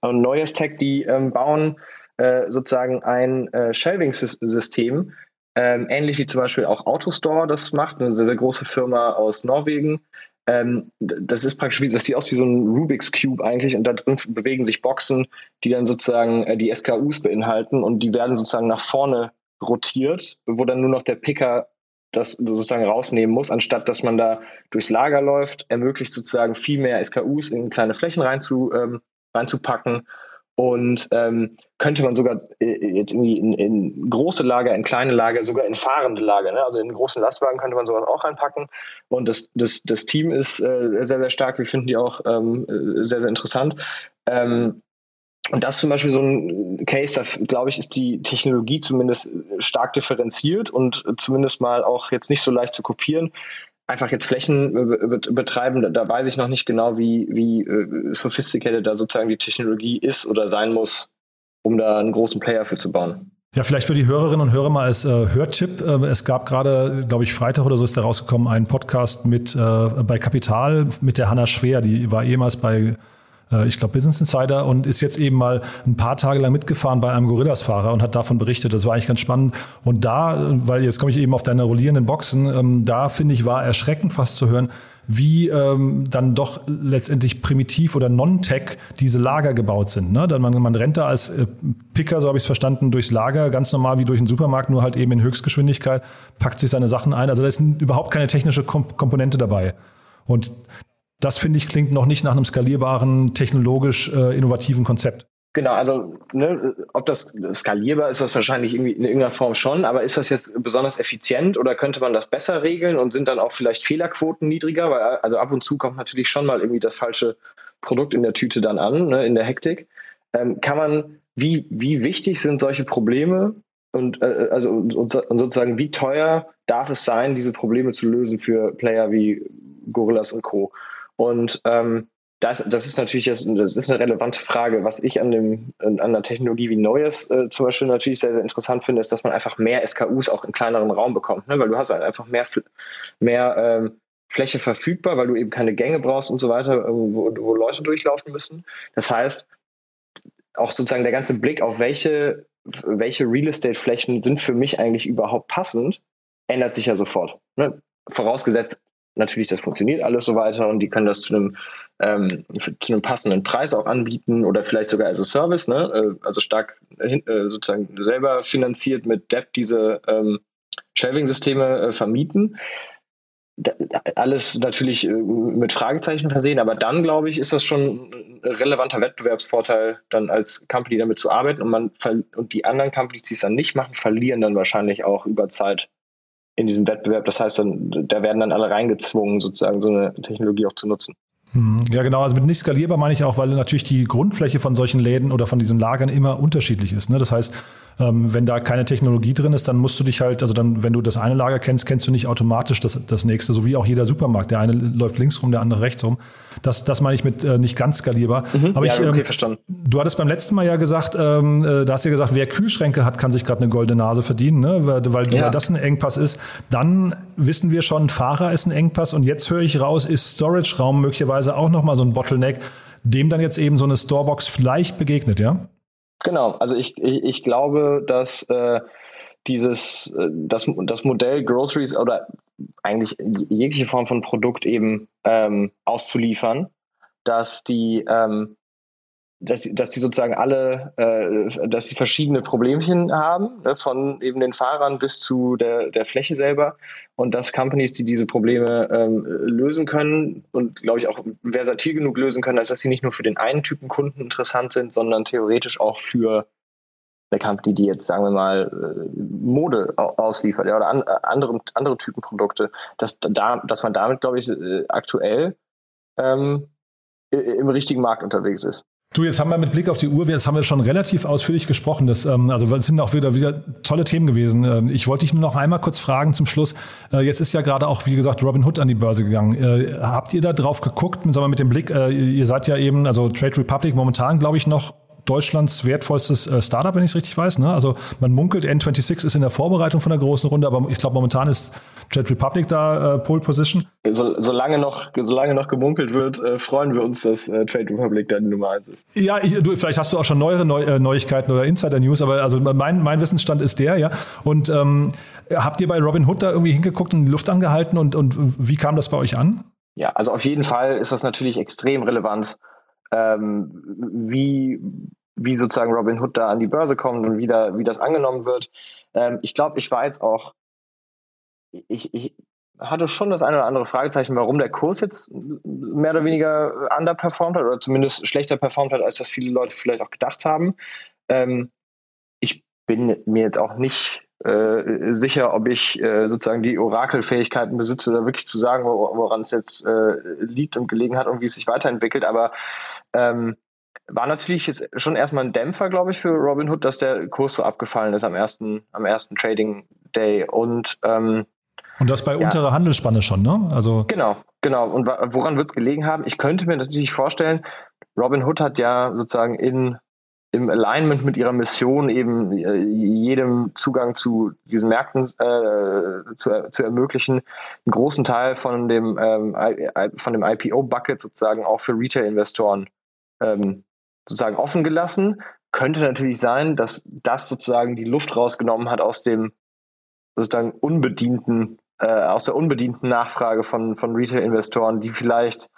Und Noise Tech, die ähm, bauen äh, sozusagen ein äh, Shelving-System, ähm, ähnlich wie zum Beispiel auch Autostore das macht, eine sehr, sehr große Firma aus Norwegen. Ähm, das ist praktisch wie, das sieht aus wie so ein Rubik's Cube eigentlich und da drin bewegen sich Boxen, die dann sozusagen äh, die SKUs beinhalten und die werden sozusagen nach vorne rotiert, wo dann nur noch der Picker das sozusagen rausnehmen muss, anstatt dass man da durchs Lager läuft, ermöglicht sozusagen viel mehr SKUs in kleine Flächen rein zu, ähm, reinzupacken und ähm, könnte man sogar äh, jetzt irgendwie in, in, große Lager, in kleine Lager, sogar in fahrende Lager, ne? also in großen Lastwagen könnte man sowas auch reinpacken. Und das, das, das Team ist äh, sehr, sehr stark. Wir finden die auch ähm, äh, sehr, sehr interessant. Ähm, und das ist zum Beispiel so ein Case, da glaube ich, ist die Technologie zumindest stark differenziert und zumindest mal auch jetzt nicht so leicht zu kopieren einfach jetzt Flächen betreiben, da, da, weiß ich noch nicht genau, wie, wie äh, sophisticated da sozusagen die Technologie ist oder sein muss, um da einen großen Player für zu bauen. Ja, vielleicht für die Hörerinnen und Hörer mal als äh, Hörtipp. Äh, es gab gerade, glaube ich, Freitag oder so ist da rausgekommen, einen Podcast mit äh, bei Kapital mit der Hanna Schwer, die war ehemals bei äh, ich glaube, Business Insider und ist jetzt eben mal ein paar Tage lang mitgefahren bei einem Gorillas-Fahrer und hat davon berichtet. Das war eigentlich ganz spannend. Und da, weil jetzt komme ich eben auf deine rollierenden Boxen, ähm, da finde ich, war erschreckend fast zu hören, wie ähm, dann doch letztendlich primitiv oder non-tech diese Lager gebaut sind. Ne? Dann man, man rennt da als äh, Picker, so habe ich es verstanden, durchs Lager, ganz normal wie durch einen Supermarkt, nur halt eben in Höchstgeschwindigkeit, packt sich seine Sachen ein. Also da ist überhaupt keine technische Komponente dabei. Und das finde ich klingt noch nicht nach einem skalierbaren, technologisch äh, innovativen Konzept. Genau, also ne, ob das skalierbar ist, das wahrscheinlich irgendwie in irgendeiner Form schon, aber ist das jetzt besonders effizient oder könnte man das besser regeln und sind dann auch vielleicht Fehlerquoten niedriger? Weil also ab und zu kommt natürlich schon mal irgendwie das falsche Produkt in der Tüte dann an, ne, in der Hektik. Ähm, kann man, wie, wie wichtig sind solche Probleme und äh, also und, und sozusagen wie teuer darf es sein, diese Probleme zu lösen für Player wie Gorillas und Co. Und ähm, das, das ist natürlich das, ist eine relevante Frage. Was ich an, dem, an einer Technologie wie Neues äh, zum Beispiel natürlich sehr, sehr interessant finde, ist, dass man einfach mehr SKUs auch in kleineren Raum bekommt, ne? weil du hast halt einfach mehr, mehr ähm, Fläche verfügbar, weil du eben keine Gänge brauchst und so weiter, wo, wo Leute durchlaufen müssen. Das heißt, auch sozusagen der ganze Blick auf welche, welche Real Estate-Flächen sind für mich eigentlich überhaupt passend, ändert sich ja sofort. Ne? Vorausgesetzt, natürlich, das funktioniert alles so weiter und die können das zu einem, ähm, zu einem passenden Preis auch anbieten oder vielleicht sogar als a Service, ne? Äh, also stark äh, sozusagen selber finanziert mit Depp diese ähm, Shelving-Systeme äh, vermieten. Da, alles natürlich äh, mit Fragezeichen versehen, aber dann, glaube ich, ist das schon ein relevanter Wettbewerbsvorteil, dann als Company damit zu arbeiten und man und die anderen Companies, die es dann nicht machen, verlieren dann wahrscheinlich auch über Zeit in diesem Wettbewerb. Das heißt, dann, da werden dann alle reingezwungen, sozusagen so eine Technologie auch zu nutzen. Mhm. Ja, genau. Also mit nicht skalierbar meine ich auch, weil natürlich die Grundfläche von solchen Läden oder von diesen Lagern immer unterschiedlich ist. Ne? Das heißt, wenn da keine Technologie drin ist, dann musst du dich halt, also dann, wenn du das eine Lager kennst, kennst du nicht automatisch das, das nächste, so wie auch jeder Supermarkt. Der eine läuft links rum, der andere rechts rum. Das, das meine ich mit äh, nicht ganz skalierbar. Mhm. Aber ja, ich, ähm, okay, verstanden. Du hattest beim letzten Mal ja gesagt, ähm, äh, da hast du ja gesagt, wer Kühlschränke hat, kann sich gerade eine goldene Nase verdienen, ne? weil, weil, ja. weil das ein Engpass ist. Dann wissen wir schon, Fahrer ist ein Engpass und jetzt höre ich raus, ist Storage-Raum möglicherweise auch nochmal so ein Bottleneck, dem dann jetzt eben so eine Storebox vielleicht begegnet, ja? Genau, also ich, ich, ich glaube, dass äh, dieses, äh, das, das Modell Groceries oder eigentlich jegliche Form von Produkt eben ähm, auszuliefern, dass die, ähm, dass, dass die sozusagen alle, äh, dass sie verschiedene Problemchen haben, ne, von eben den Fahrern bis zu der, der Fläche selber und dass Companies, die diese Probleme ähm, lösen können und glaube ich auch versatil genug lösen können, als dass sie nicht nur für den einen Typen Kunden interessant sind, sondern theoretisch auch für eine Company, die jetzt, sagen wir mal, äh, Mode ausliefert ja, oder an, andere, andere Typen Produkte, dass, da, dass man damit, glaube ich, äh, aktuell ähm, im richtigen Markt unterwegs ist. Du, jetzt haben wir mit Blick auf die Uhr, jetzt haben wir schon relativ ausführlich gesprochen. Das, ähm, also es sind auch wieder, wieder tolle Themen gewesen. Ähm, ich wollte dich nur noch einmal kurz fragen zum Schluss. Äh, jetzt ist ja gerade auch, wie gesagt, Robin Hood an die Börse gegangen. Äh, habt ihr da drauf geguckt, sagen wir, mit dem Blick, äh, ihr seid ja eben, also Trade Republic momentan, glaube ich, noch Deutschlands wertvollstes äh, Startup, wenn ich es richtig weiß. Ne? Also man munkelt, N26 ist in der Vorbereitung von der großen Runde, aber ich glaube momentan ist Trade Republic da äh, Pole Position. So, solange, noch, solange noch gemunkelt wird, äh, freuen wir uns, dass äh, Trade Republic da die Nummer eins ist. Ja, ich, du, vielleicht hast du auch schon neuere Neu äh, Neuigkeiten oder Insider-News, aber also mein, mein Wissensstand ist der, ja. Und ähm, habt ihr bei Robin Hood da irgendwie hingeguckt und die Luft angehalten und, und wie kam das bei euch an? Ja, also auf jeden Fall ist das natürlich extrem relevant ähm, wie, wie sozusagen Robin Hood da an die Börse kommt und wie, da, wie das angenommen wird. Ähm, ich glaube, ich war jetzt auch, ich, ich hatte schon das eine oder andere Fragezeichen, warum der Kurs jetzt mehr oder weniger underperformed hat oder zumindest schlechter performt hat, als das viele Leute vielleicht auch gedacht haben. Ähm, ich bin mir jetzt auch nicht äh, sicher, ob ich äh, sozusagen die Orakelfähigkeiten besitze, da wirklich zu sagen, woran es jetzt äh, liegt und gelegen hat und wie es sich weiterentwickelt. Aber ähm, war natürlich jetzt schon erstmal ein Dämpfer, glaube ich, für Robinhood, dass der Kurs so abgefallen ist am ersten, am ersten Trading Day. Und ähm, und das bei ja. unterer Handelsspanne schon, ne? Also genau, genau. Und woran wird es gelegen haben? Ich könnte mir natürlich vorstellen, Robinhood hat ja sozusagen in im Alignment mit ihrer Mission eben äh, jedem Zugang zu diesen Märkten äh, zu, zu ermöglichen, einen großen Teil von dem ähm, von dem IPO-Bucket sozusagen auch für Retail-Investoren ähm, sozusagen offen gelassen. Könnte natürlich sein, dass das sozusagen die Luft rausgenommen hat aus dem sozusagen unbedienten, äh, aus der unbedienten Nachfrage von, von Retail-Investoren, die vielleicht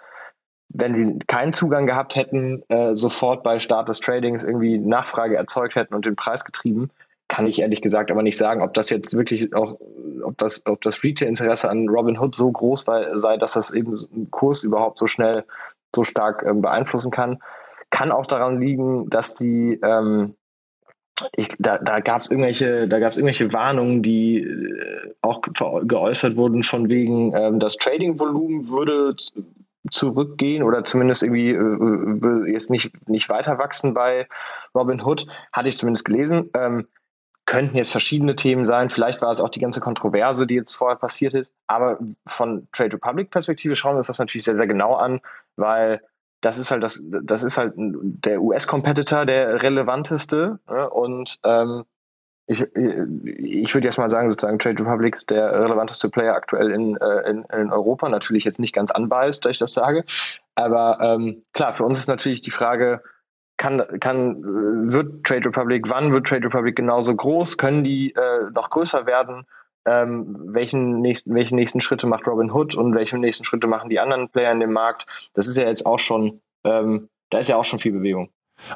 wenn sie keinen Zugang gehabt hätten, äh, sofort bei Start des Tradings irgendwie Nachfrage erzeugt hätten und den Preis getrieben, kann ich ehrlich gesagt aber nicht sagen, ob das jetzt wirklich auch, ob das, ob das Retail-Interesse an Robinhood so groß war, sei, dass das eben einen Kurs überhaupt so schnell, so stark ähm, beeinflussen kann. Kann auch daran liegen, dass die ähm, ich, da, da gab es irgendwelche, da gab es irgendwelche Warnungen, die äh, auch geäußert wurden, von wegen ähm, das Trading-Volumen würde zurückgehen oder zumindest irgendwie äh, jetzt nicht, nicht weiter wachsen bei Robin Hood, hatte ich zumindest gelesen. Ähm, könnten jetzt verschiedene Themen sein. Vielleicht war es auch die ganze Kontroverse, die jetzt vorher passiert ist. Aber von Trade Republic Perspektive schauen wir uns das natürlich sehr, sehr genau an, weil das ist halt das, das ist halt der US-Competitor, der relevanteste. Ne? Und ähm, ich, ich würde jetzt mal sagen, sozusagen Trade Republic ist der relevanteste Player aktuell in, äh, in, in Europa. Natürlich jetzt nicht ganz unbiased, da ich das sage. Aber ähm, klar, für uns ist natürlich die Frage, kann, kann, wird Trade Republic, wann wird Trade Republic genauso groß? Können die äh, noch größer werden? Ähm, welchen nächsten, welche nächsten Schritte macht Robin Hood und welche nächsten Schritte machen die anderen Player in dem Markt? Das ist ja jetzt auch schon, ähm, da ist ja auch schon viel Bewegung.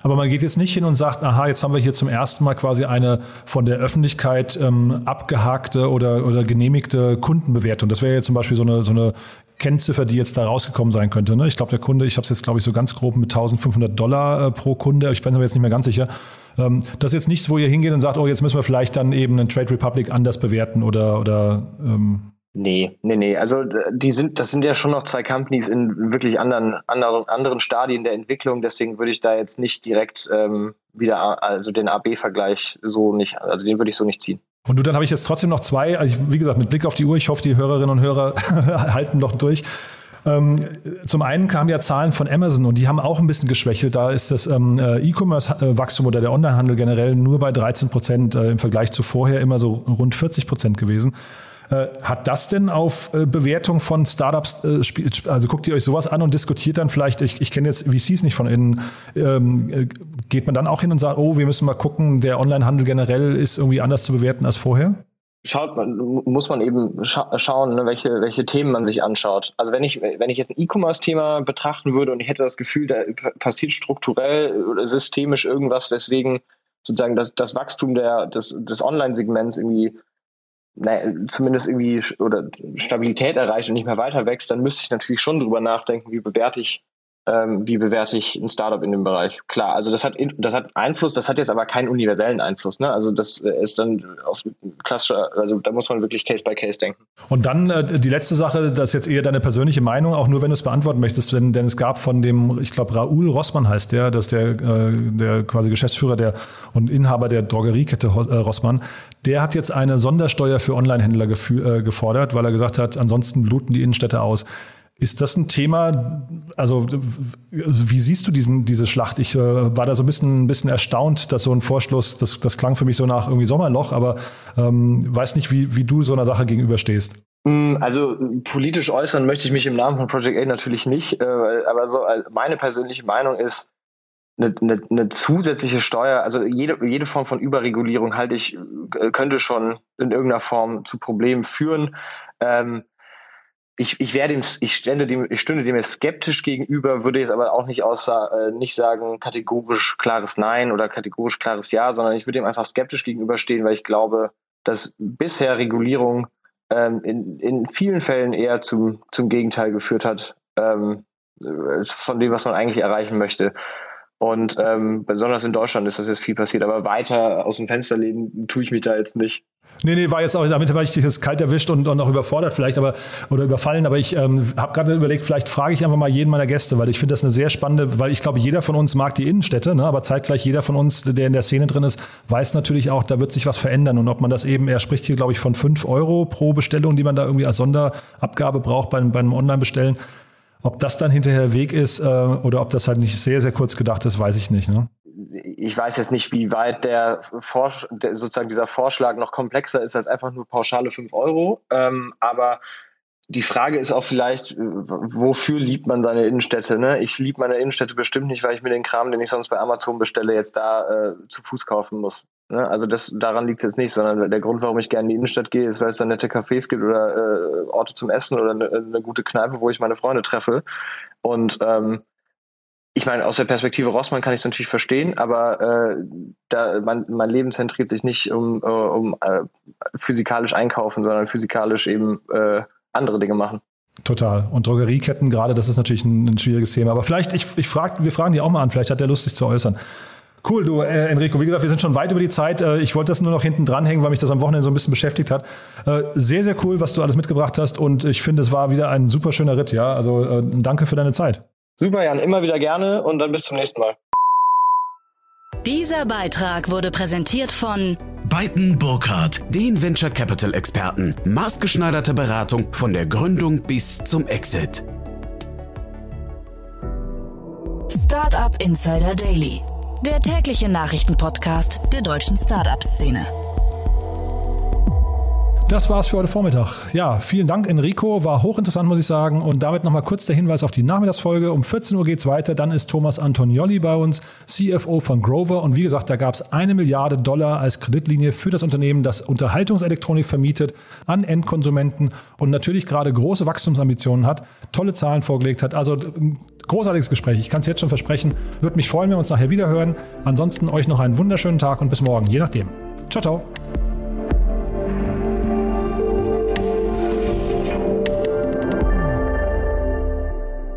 Aber man geht jetzt nicht hin und sagt, aha, jetzt haben wir hier zum ersten Mal quasi eine von der Öffentlichkeit ähm, abgehakte oder, oder genehmigte Kundenbewertung. Das wäre jetzt zum Beispiel so eine, so eine Kennziffer, die jetzt da rausgekommen sein könnte. Ne? Ich glaube, der Kunde, ich habe es jetzt, glaube ich, so ganz grob mit 1500 Dollar äh, pro Kunde. Ich bin aber jetzt nicht mehr ganz sicher. Ähm, das ist jetzt nichts, wo ihr hingeht und sagt, oh, jetzt müssen wir vielleicht dann eben einen Trade Republic anders bewerten oder, oder ähm Nee, nee, nee. Also die sind, das sind ja schon noch zwei Companies in wirklich anderen, anderen, anderen Stadien der Entwicklung. Deswegen würde ich da jetzt nicht direkt ähm, wieder, also den AB-Vergleich so nicht, also den würde ich so nicht ziehen. Und du, dann habe ich jetzt trotzdem noch zwei, also ich, wie gesagt, mit Blick auf die Uhr, ich hoffe, die Hörerinnen und Hörer [LAUGHS] halten noch durch. Ähm, zum einen kamen ja Zahlen von Amazon und die haben auch ein bisschen geschwächelt. Da ist das ähm, äh, E-Commerce-Wachstum oder der Onlinehandel generell nur bei 13 Prozent äh, im Vergleich zu vorher immer so rund 40 Prozent gewesen. Äh, hat das denn auf äh, Bewertung von Startups, äh, also guckt ihr euch sowas an und diskutiert dann vielleicht, ich, ich kenne jetzt VCs nicht von innen, ähm, geht man dann auch hin und sagt, oh, wir müssen mal gucken, der Onlinehandel generell ist irgendwie anders zu bewerten als vorher? schaut man, muss man eben scha schauen, ne, welche, welche Themen man sich anschaut. Also wenn ich, wenn ich jetzt ein E-Commerce-Thema betrachten würde und ich hätte das Gefühl, da passiert strukturell oder systemisch irgendwas, weswegen sozusagen das, das Wachstum der, des, des Online-Segments irgendwie naja, zumindest irgendwie oder Stabilität erreicht und nicht mehr weiter wächst, dann müsste ich natürlich schon drüber nachdenken, wie bewerte ich ähm, wie bewerte ich ein Startup in dem Bereich? Klar, also das hat, das hat Einfluss, das hat jetzt aber keinen universellen Einfluss. Ne? Also das äh, ist dann auf klassischer, also da muss man wirklich Case by Case denken. Und dann äh, die letzte Sache, das ist jetzt eher deine persönliche Meinung, auch nur wenn du es beantworten möchtest, denn, denn es gab von dem, ich glaube Raoul Rossmann heißt der, das der, äh, der quasi Geschäftsführer der und Inhaber der Drogeriekette äh, Rossmann, der hat jetzt eine Sondersteuer für Onlinehändler äh, gefordert, weil er gesagt hat, ansonsten bluten die Innenstädte aus. Ist das ein Thema, also wie siehst du diesen, diese Schlacht? Ich äh, war da so ein bisschen, ein bisschen erstaunt, dass so ein Vorschluss, das, das klang für mich so nach irgendwie Sommerloch, aber ähm, weiß nicht, wie, wie du so einer Sache gegenüberstehst. Mm, also politisch äußern möchte ich mich im Namen von Project A natürlich nicht, äh, aber so äh, meine persönliche Meinung ist, eine, eine, eine zusätzliche Steuer, also jede, jede Form von Überregulierung halte ich, äh, könnte schon in irgendeiner Form zu Problemen führen. Ähm, ich, ich werde ihm, ich stände dem, ich stünde dem skeptisch gegenüber, würde jetzt aber auch nicht außer, äh, nicht sagen kategorisch klares Nein oder kategorisch klares Ja, sondern ich würde ihm einfach skeptisch gegenüberstehen, weil ich glaube, dass bisher Regulierung ähm, in, in vielen Fällen eher zum, zum Gegenteil geführt hat, ähm, von dem, was man eigentlich erreichen möchte. Und ähm, besonders in Deutschland ist das jetzt viel passiert, aber weiter aus dem Fenster lehnen tue ich mich da jetzt nicht. Nee, nee, war jetzt auch, damit habe ich dich jetzt kalt erwischt und, und auch überfordert vielleicht, aber oder überfallen, aber ich ähm, habe gerade überlegt, vielleicht frage ich einfach mal jeden meiner Gäste, weil ich finde das eine sehr spannende, weil ich glaube, jeder von uns mag die Innenstädte, ne, aber zeitgleich jeder von uns, der in der Szene drin ist, weiß natürlich auch, da wird sich was verändern und ob man das eben, er spricht hier, glaube ich, von fünf Euro pro Bestellung, die man da irgendwie als Sonderabgabe braucht beim, beim Online-Bestellen. Ob das dann hinterher Weg ist äh, oder ob das halt nicht sehr, sehr kurz gedacht ist, weiß ich nicht. Ne? ich weiß jetzt nicht, wie weit der, Vorsch der, sozusagen dieser Vorschlag noch komplexer ist als einfach nur pauschale 5 Euro. Ähm, aber die Frage ist auch vielleicht, wofür liebt man seine Innenstädte? Ne? Ich liebe meine Innenstädte bestimmt nicht, weil ich mir den Kram, den ich sonst bei Amazon bestelle, jetzt da äh, zu Fuß kaufen muss. Ne? Also das daran liegt es jetzt nicht, sondern der Grund, warum ich gerne in die Innenstadt gehe, ist, weil es da nette Cafés gibt oder äh, Orte zum Essen oder eine, eine gute Kneipe, wo ich meine Freunde treffe. Und ähm, ich meine, aus der Perspektive Rossmann kann ich es natürlich verstehen, aber äh, da, mein, mein Leben zentriert sich nicht um, äh, um äh, physikalisch einkaufen, sondern physikalisch eben äh, andere Dinge machen. Total. Und Drogerieketten gerade, das ist natürlich ein, ein schwieriges Thema. Aber vielleicht, ich, ich frag, wir fragen die auch mal an, vielleicht hat der Lust, sich zu äußern. Cool, du, äh, Enrico, wie gesagt, wir sind schon weit über die Zeit. Äh, ich wollte das nur noch hinten dranhängen, weil mich das am Wochenende so ein bisschen beschäftigt hat. Äh, sehr, sehr cool, was du alles mitgebracht hast und ich finde, es war wieder ein super schöner Ritt, ja. Also äh, danke für deine Zeit. Super, Jan, immer wieder gerne und dann bis zum nächsten Mal. Dieser Beitrag wurde präsentiert von Beiten Burkhardt, den Venture Capital Experten. Maßgeschneiderte Beratung von der Gründung bis zum Exit. Startup Insider Daily, der tägliche Nachrichtenpodcast der deutschen Startup-Szene. Das war's für heute Vormittag. Ja, vielen Dank, Enrico. War hochinteressant, muss ich sagen. Und damit nochmal kurz der Hinweis auf die Nachmittagsfolge. Um 14 Uhr geht's weiter. Dann ist Thomas Antonioli bei uns, CFO von Grover. Und wie gesagt, da gab's eine Milliarde Dollar als Kreditlinie für das Unternehmen, das Unterhaltungselektronik vermietet an Endkonsumenten und natürlich gerade große Wachstumsambitionen hat, tolle Zahlen vorgelegt hat. Also großartiges Gespräch. Ich kann es jetzt schon versprechen. Würde mich freuen, wenn wir uns nachher wieder hören. Ansonsten euch noch einen wunderschönen Tag und bis morgen, je nachdem. Ciao, ciao.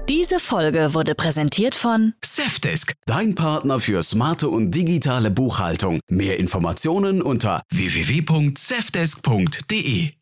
Diese Folge wurde präsentiert von Safdesk, dein Partner für smarte und digitale Buchhaltung. Mehr Informationen unter www.safdesk.de.